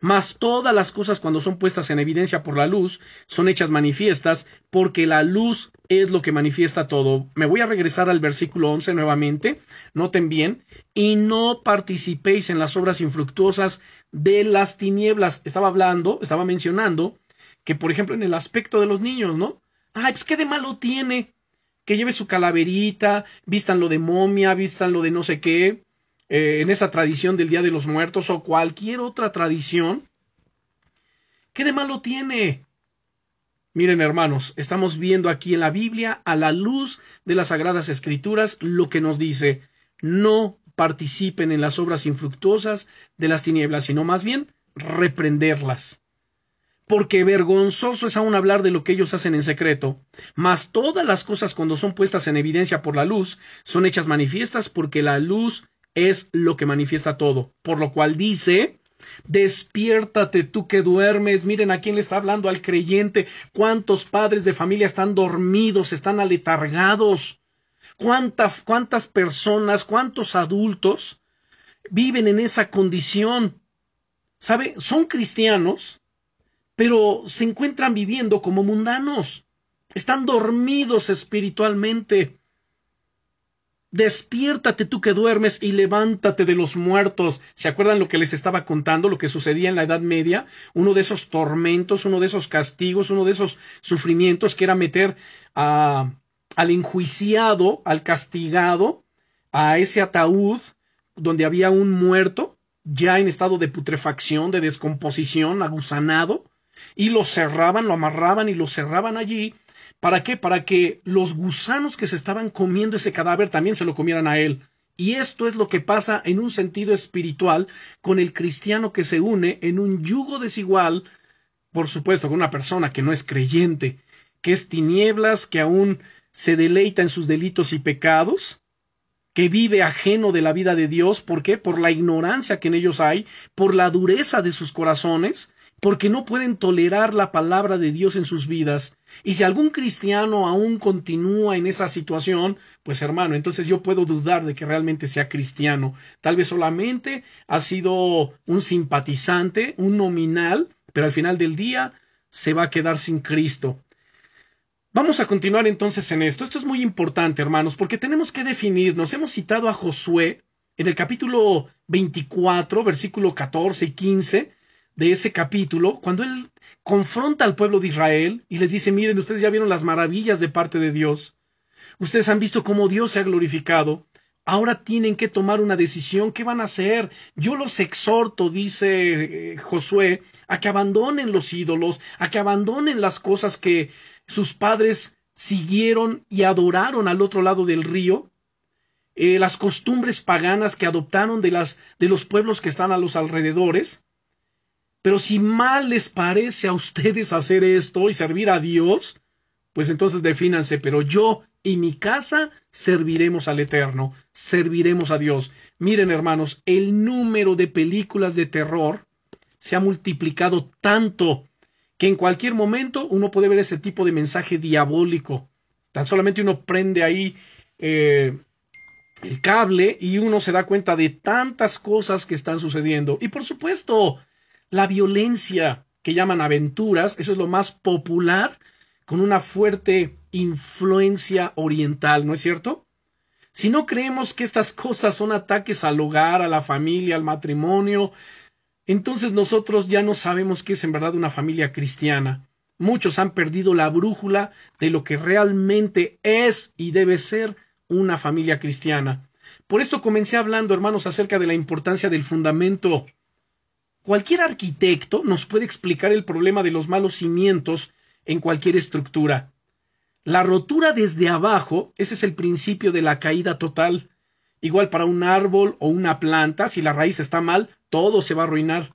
Mas todas las cosas cuando son puestas en evidencia por la luz son hechas manifiestas, porque la luz es lo que manifiesta todo. Me voy a regresar al versículo 11 nuevamente. Noten bien, y no participéis en las obras infructuosas de las tinieblas. Estaba hablando, estaba mencionando que, por ejemplo, en el aspecto de los niños, ¿no? Ay, pues qué de malo tiene que lleve su calaverita, vistan lo de momia, vistan lo de no sé qué, eh, en esa tradición del Día de los Muertos o cualquier otra tradición, ¿qué de malo tiene? Miren, hermanos, estamos viendo aquí en la Biblia, a la luz de las Sagradas Escrituras, lo que nos dice, no participen en las obras infructuosas de las tinieblas, sino más bien reprenderlas. porque vergonzoso es aún hablar de lo que ellos hacen en secreto. Mas todas las cosas cuando son puestas en evidencia por la luz, son hechas manifiestas porque la luz es lo que manifiesta todo. Por lo cual dice, Despiértate tú que duermes. Miren a quién le está hablando al creyente. ¿Cuántos padres de familia están dormidos, están aletargados? ¿Cuántas, cuántas personas, cuántos adultos viven en esa condición? ¿Sabe? Son cristianos, pero se encuentran viviendo como mundanos. Están dormidos espiritualmente. Despiértate tú que duermes y levántate de los muertos. ¿Se acuerdan lo que les estaba contando, lo que sucedía en la Edad Media? Uno de esos tormentos, uno de esos castigos, uno de esos sufrimientos que era meter a, al enjuiciado, al castigado, a ese ataúd donde había un muerto, ya en estado de putrefacción, de descomposición, agusanado, y lo cerraban, lo amarraban y lo cerraban allí. ¿Para qué? Para que los gusanos que se estaban comiendo ese cadáver también se lo comieran a él. Y esto es lo que pasa en un sentido espiritual con el cristiano que se une en un yugo desigual, por supuesto, con una persona que no es creyente, que es tinieblas, que aún se deleita en sus delitos y pecados, que vive ajeno de la vida de Dios, ¿por qué? Por la ignorancia que en ellos hay, por la dureza de sus corazones, porque no pueden tolerar la palabra de Dios en sus vidas. Y si algún cristiano aún continúa en esa situación, pues hermano, entonces yo puedo dudar de que realmente sea cristiano. Tal vez solamente ha sido un simpatizante, un nominal, pero al final del día se va a quedar sin Cristo. Vamos a continuar entonces en esto. Esto es muy importante, hermanos, porque tenemos que definirnos. Hemos citado a Josué en el capítulo 24, versículo 14 y 15, de ese capítulo, cuando él confronta al pueblo de Israel y les dice, miren, ustedes ya vieron las maravillas de parte de Dios, ustedes han visto cómo Dios se ha glorificado, ahora tienen que tomar una decisión, ¿qué van a hacer? Yo los exhorto, dice eh, Josué, a que abandonen los ídolos, a que abandonen las cosas que sus padres siguieron y adoraron al otro lado del río, eh, las costumbres paganas que adoptaron de las de los pueblos que están a los alrededores, pero si mal les parece a ustedes hacer esto y servir a Dios, pues entonces defínanse, pero yo y mi casa serviremos al Eterno, serviremos a Dios. Miren, hermanos, el número de películas de terror se ha multiplicado tanto que en cualquier momento uno puede ver ese tipo de mensaje diabólico. Tan solamente uno prende ahí eh, el cable y uno se da cuenta de tantas cosas que están sucediendo. Y por supuesto, la violencia que llaman aventuras, eso es lo más popular, con una fuerte influencia oriental, ¿no es cierto? Si no creemos que estas cosas son ataques al hogar, a la familia, al matrimonio, entonces nosotros ya no sabemos qué es en verdad una familia cristiana. Muchos han perdido la brújula de lo que realmente es y debe ser una familia cristiana. Por esto comencé hablando, hermanos, acerca de la importancia del fundamento Cualquier arquitecto nos puede explicar el problema de los malos cimientos en cualquier estructura. La rotura desde abajo, ese es el principio de la caída total. Igual para un árbol o una planta, si la raíz está mal, todo se va a arruinar.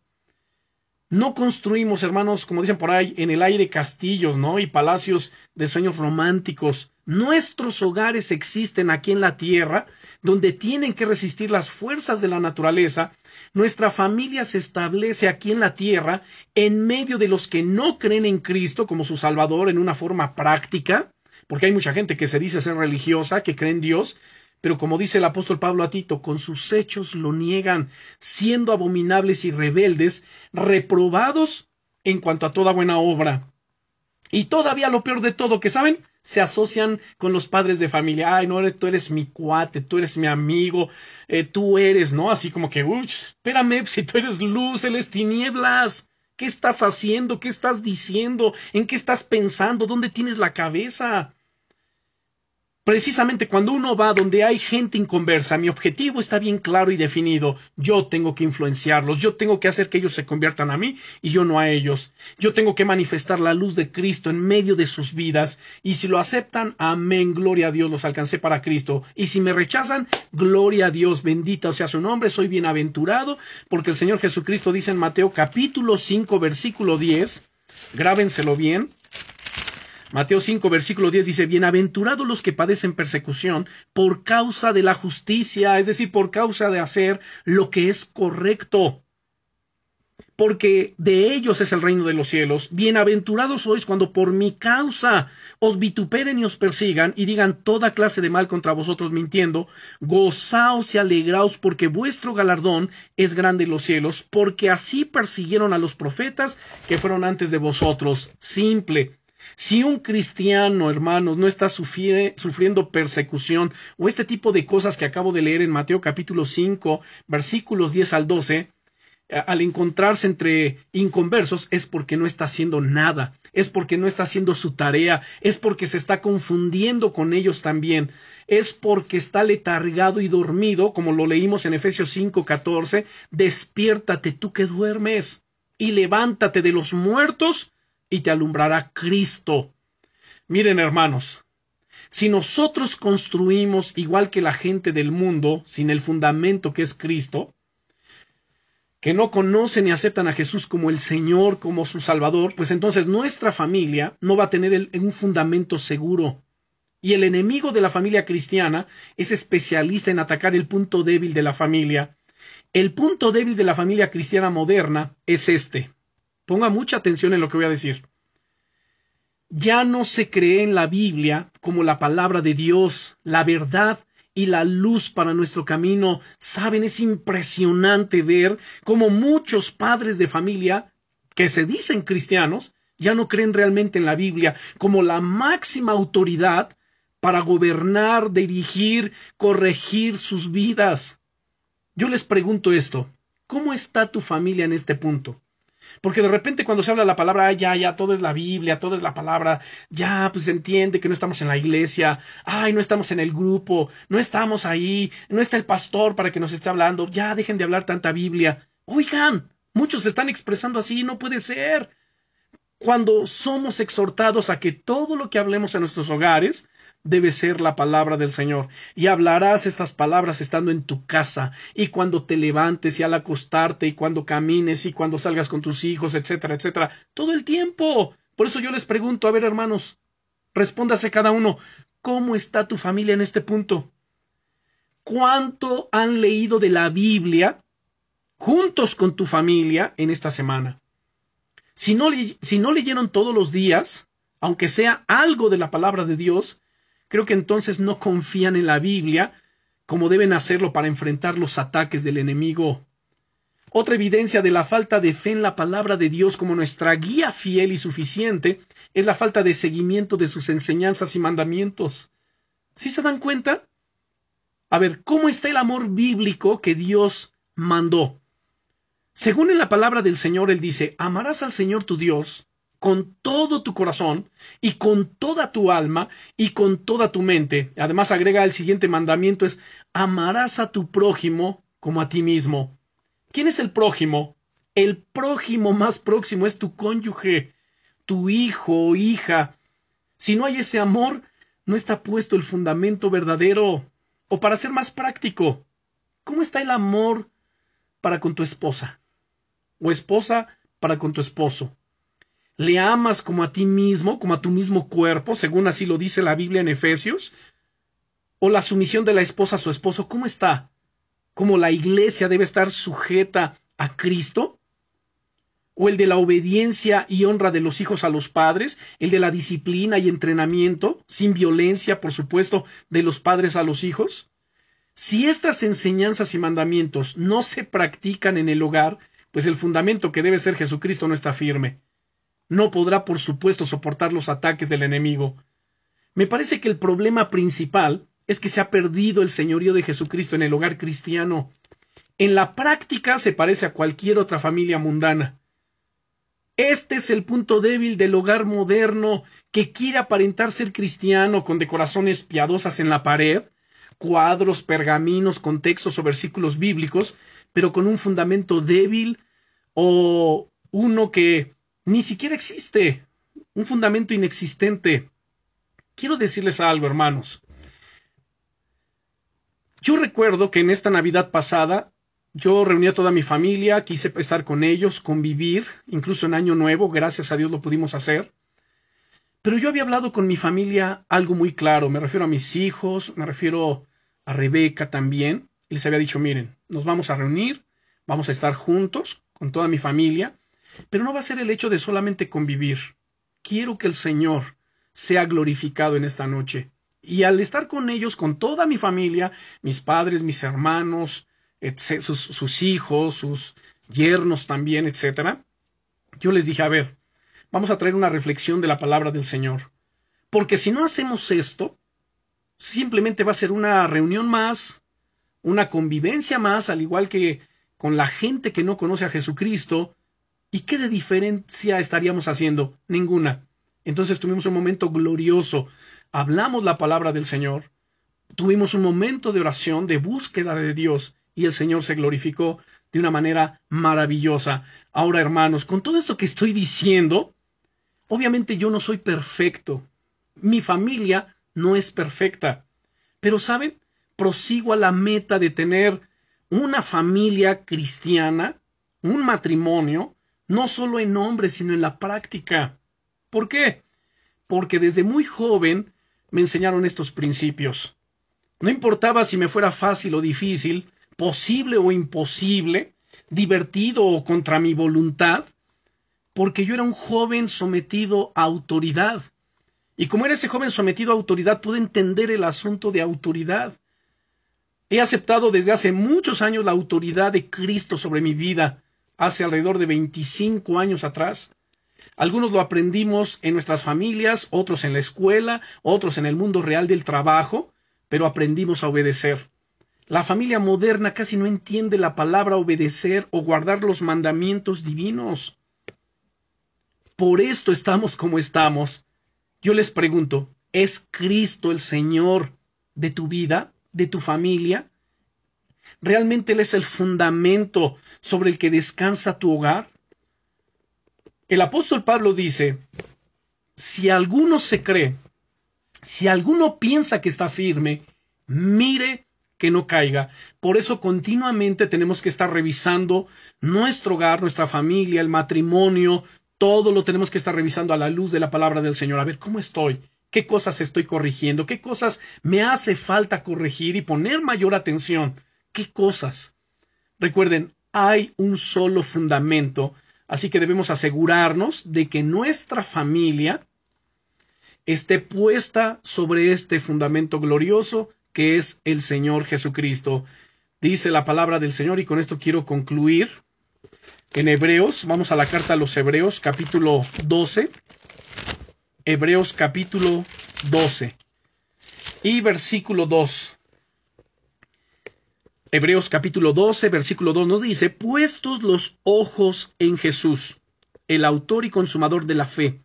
No construimos, hermanos, como dicen por ahí, en el aire castillos, ¿no? Y palacios de sueños románticos. Nuestros hogares existen aquí en la tierra, donde tienen que resistir las fuerzas de la naturaleza. Nuestra familia se establece aquí en la tierra, en medio de los que no creen en Cristo como su Salvador en una forma práctica, porque hay mucha gente que se dice ser religiosa, que cree en Dios, pero como dice el apóstol Pablo a Tito, con sus hechos lo niegan, siendo abominables y rebeldes, reprobados en cuanto a toda buena obra. Y todavía lo peor de todo, que saben, se asocian con los padres de familia. Ay, no, tú eres mi cuate, tú eres mi amigo, eh, tú eres, ¿no? Así como que, uy, espérame, si tú eres luz, él tinieblas. ¿Qué estás haciendo? ¿Qué estás diciendo? ¿En qué estás pensando? ¿Dónde tienes la cabeza? Precisamente cuando uno va donde hay gente inconversa, mi objetivo está bien claro y definido. Yo tengo que influenciarlos, yo tengo que hacer que ellos se conviertan a mí y yo no a ellos. Yo tengo que manifestar la luz de Cristo en medio de sus vidas y si lo aceptan, amén, gloria a Dios, los alcancé para Cristo. Y si me rechazan, gloria a Dios, bendita sea su nombre, soy bienaventurado, porque el Señor Jesucristo dice en Mateo capítulo 5 versículo 10, Grábenselo bien. Mateo 5, versículo 10 dice, Bienaventurados los que padecen persecución por causa de la justicia, es decir, por causa de hacer lo que es correcto. Porque de ellos es el reino de los cielos. Bienaventurados sois cuando por mi causa os vituperen y os persigan y digan toda clase de mal contra vosotros mintiendo. Gozaos y alegraos porque vuestro galardón es grande en los cielos, porque así persiguieron a los profetas que fueron antes de vosotros. Simple. Si un cristiano, hermanos, no está sufriendo persecución o este tipo de cosas que acabo de leer en Mateo capítulo 5, versículos 10 al 12, al encontrarse entre inconversos es porque no está haciendo nada, es porque no está haciendo su tarea, es porque se está confundiendo con ellos también, es porque está letargado y dormido, como lo leímos en Efesios 5, 14, despiértate tú que duermes y levántate de los muertos y te alumbrará Cristo. Miren, hermanos, si nosotros construimos igual que la gente del mundo, sin el fundamento que es Cristo, que no conocen y aceptan a Jesús como el Señor, como su Salvador, pues entonces nuestra familia no va a tener un fundamento seguro. Y el enemigo de la familia cristiana es especialista en atacar el punto débil de la familia. El punto débil de la familia cristiana moderna es este. Ponga mucha atención en lo que voy a decir. Ya no se cree en la Biblia como la palabra de Dios, la verdad y la luz para nuestro camino. Saben, es impresionante ver cómo muchos padres de familia que se dicen cristianos ya no creen realmente en la Biblia como la máxima autoridad para gobernar, dirigir, corregir sus vidas. Yo les pregunto esto, ¿cómo está tu familia en este punto? Porque de repente cuando se habla la palabra, ya, ya, todo es la Biblia, todo es la palabra, ya, pues se entiende que no estamos en la iglesia, ay, no estamos en el grupo, no estamos ahí, no está el pastor para que nos esté hablando, ya dejen de hablar tanta Biblia. Oigan, muchos se están expresando así, no puede ser. Cuando somos exhortados a que todo lo que hablemos en nuestros hogares debe ser la palabra del Señor. Y hablarás estas palabras estando en tu casa, y cuando te levantes y al acostarte, y cuando camines, y cuando salgas con tus hijos, etcétera, etcétera. Todo el tiempo. Por eso yo les pregunto, a ver, hermanos, respóndase cada uno, ¿cómo está tu familia en este punto? ¿Cuánto han leído de la Biblia juntos con tu familia en esta semana? Si no, si no leyeron todos los días, aunque sea algo de la palabra de Dis, creo que entonces no confían en la Biblia como deben hacerlo para enfrentar los ataques del enemigo. Otra evidencia de la falta de fe en la palabra de Dios como nuestra guía fiel y suficiente es la falta de seguimiento de sus enseñanzas y mandamientos. ¿Sí se dan cuenta? A ver, ¿cómo está el amor bíblico que Dios mandó? Según en la palabra del Señor, Él dice, amarás al Señor tu Dios con todo tu corazón y con toda tu alma y con toda tu mente. Además agrega el siguiente mandamiento es amarás a tu prójimo como a ti mismo. ¿Quién es el prójimo? El prójimo más próximo es tu cónyuge, tu hijo o hija. Si no hay ese amor, no está puesto el fundamento verdadero. O para ser más práctico, ¿cómo está el amor para con tu esposa? O esposa para con tu esposo le amas como a ti mismo, como a tu mismo cuerpo, según así lo dice la Biblia en Efesios, o la sumisión de la esposa a su esposo, ¿cómo está? ¿Cómo la iglesia debe estar sujeta a Cristo? ¿O el de la obediencia y honra de los hijos a los padres? ¿El de la disciplina y entrenamiento, sin violencia, por supuesto, de los padres a los hijos? Si estas enseñanzas y mandamientos no se practican en el hogar, pues el fundamento que debe ser Jesucristo no está firme no podrá, por supuesto, soportar los ataques del enemigo. Me parece que el problema principal es que se ha perdido el señorío de Jesucristo en el hogar cristiano. En la práctica se parece a cualquier otra familia mundana. Este es el punto débil del hogar moderno que quiere aparentar ser cristiano con decoraciones piadosas en la pared, cuadros, pergaminos con textos o versículos bíblicos, pero con un fundamento débil o uno que ni siquiera existe un fundamento inexistente. Quiero decirles algo, hermanos. Yo recuerdo que en esta Navidad pasada yo reuní a toda mi familia, quise estar con ellos, convivir, incluso en Año Nuevo, gracias a Dios lo pudimos hacer. Pero yo había hablado con mi familia algo muy claro, me refiero a mis hijos, me refiero a Rebeca también, y les había dicho, miren, nos vamos a reunir, vamos a estar juntos con toda mi familia, pero no va a ser el hecho de solamente convivir. Quiero que el Señor sea glorificado en esta noche. Y al estar con ellos, con toda mi familia, mis padres, mis hermanos, sus, sus hijos, sus yernos también, etcétera, yo les dije, a ver, vamos a traer una reflexión de la palabra del Señor. Porque si no hacemos esto, simplemente va a ser una reunión más, una convivencia más, al igual que con la gente que no conoce a Jesucristo. ¿Y qué de diferencia estaríamos haciendo? Ninguna. Entonces tuvimos un momento glorioso, hablamos la palabra del Señor, tuvimos un momento de oración, de búsqueda de Dios, y el Señor se glorificó de una manera maravillosa. Ahora, hermanos, con todo esto que estoy diciendo, obviamente yo no soy perfecto. Mi familia no es perfecta. Pero, ¿saben? Prosigo a la meta de tener una familia cristiana, un matrimonio, no solo en nombre, sino en la práctica. ¿Por qué? Porque desde muy joven me enseñaron estos principios. No importaba si me fuera fácil o difícil, posible o imposible, divertido o contra mi voluntad, porque yo era un joven sometido a autoridad. Y como era ese joven sometido a autoridad, pude entender el asunto de autoridad. He aceptado desde hace muchos años la autoridad de Cristo sobre mi vida, hace alrededor de 25 años atrás. Algunos lo aprendimos en nuestras familias, otros en la escuela, otros en el mundo real del trabajo, pero aprendimos a obedecer. La familia moderna casi no entiende la palabra obedecer o guardar los mandamientos divinos. Por esto estamos como estamos. Yo les pregunto, ¿es Cristo el Señor de tu vida, de tu familia? ¿Realmente Él es el fundamento sobre el que descansa tu hogar? El apóstol Pablo dice, si alguno se cree, si alguno piensa que está firme, mire que no caiga. Por eso continuamente tenemos que estar revisando nuestro hogar, nuestra familia, el matrimonio, todo lo tenemos que estar revisando a la luz de la palabra del Señor. A ver, ¿cómo estoy? ¿Qué cosas estoy corrigiendo? ¿Qué cosas me hace falta corregir y poner mayor atención? ¿Qué cosas? Recuerden, hay un solo fundamento, así que debemos asegurarnos de que nuestra familia esté puesta sobre este fundamento glorioso que es el Señor Jesucristo. Dice la palabra del Señor y con esto quiero concluir. En Hebreos, vamos a la carta a los Hebreos, capítulo 12. Hebreos capítulo 12 y versículo 2. Hebreos capítulo 12, versículo 2 nos dice, puestos los ojos en Jesús, el autor y consumador de la fe,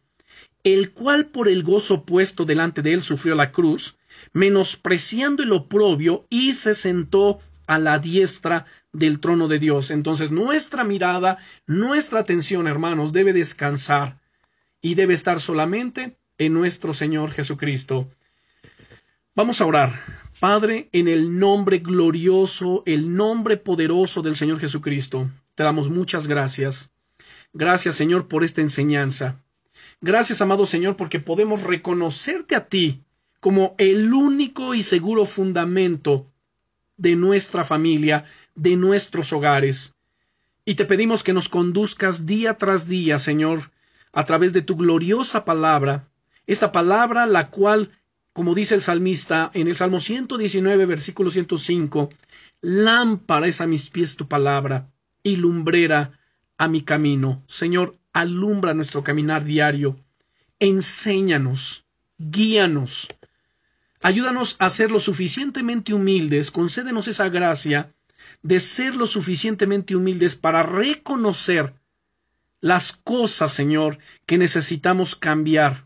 el cual por el gozo puesto delante de él sufrió la cruz, menospreciando el oprobio, y se sentó a la diestra del trono de Dios. Entonces nuestra mirada, nuestra atención, hermanos, debe descansar y debe estar solamente en nuestro Señor Jesucristo. Vamos a orar. Padre, en el nombre glorioso, el nombre poderoso del Señor Jesucristo, te damos muchas gracias. Gracias, Señor, por esta enseñanza. Gracias, amado Señor, porque podemos reconocerte a ti como el único y seguro fundamento de nuestra familia, de nuestros hogares. Y te pedimos que nos conduzcas día tras día, Señor, a través de tu gloriosa palabra, esta palabra la cual, como dice el salmista en el Salmo 119, versículo 105, lámpara es a mis pies tu palabra y lumbrera a mi camino. Señor, alumbra nuestro caminar diario, enséñanos, guíanos, ayúdanos a ser lo suficientemente humildes, concédenos esa gracia de ser lo suficientemente humildes para reconocer las cosas, Señor, que necesitamos cambiar,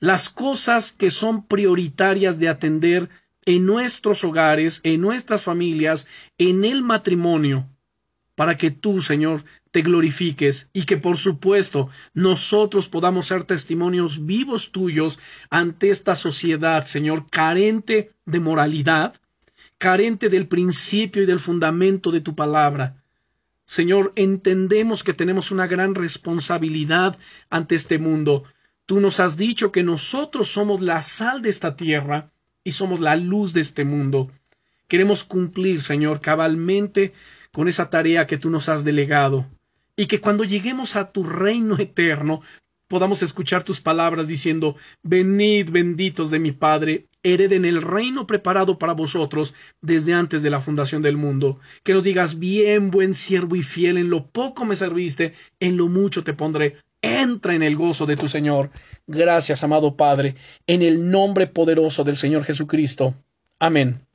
las cosas que son prioritarias de atender en nuestros hogares, en nuestras familias, en el matrimonio, para que tú, Señor, te glorifiques y que por supuesto nosotros podamos ser testimonios vivos tuyos ante esta sociedad, Señor, carente de moralidad, carente del principio y del fundamento de tu palabra. Señor, entendemos que tenemos una gran responsabilidad ante este mundo. Tú nos has dicho que nosotros somos la sal de esta tierra y somos la luz de este mundo. Queremos cumplir, Señor, cabalmente con esa tarea que tú nos has delegado, y que cuando lleguemos a tu reino eterno podamos escuchar tus palabras diciendo Venid benditos de mi Padre, hereden el reino preparado para vosotros desde antes de la fundación del mundo. Que nos digas bien, buen siervo y fiel, en lo poco me serviste, en lo mucho te pondré. Entra en el gozo de tu Señor. Gracias, amado Padre, en el nombre poderoso del Señor Jesucristo. Amén.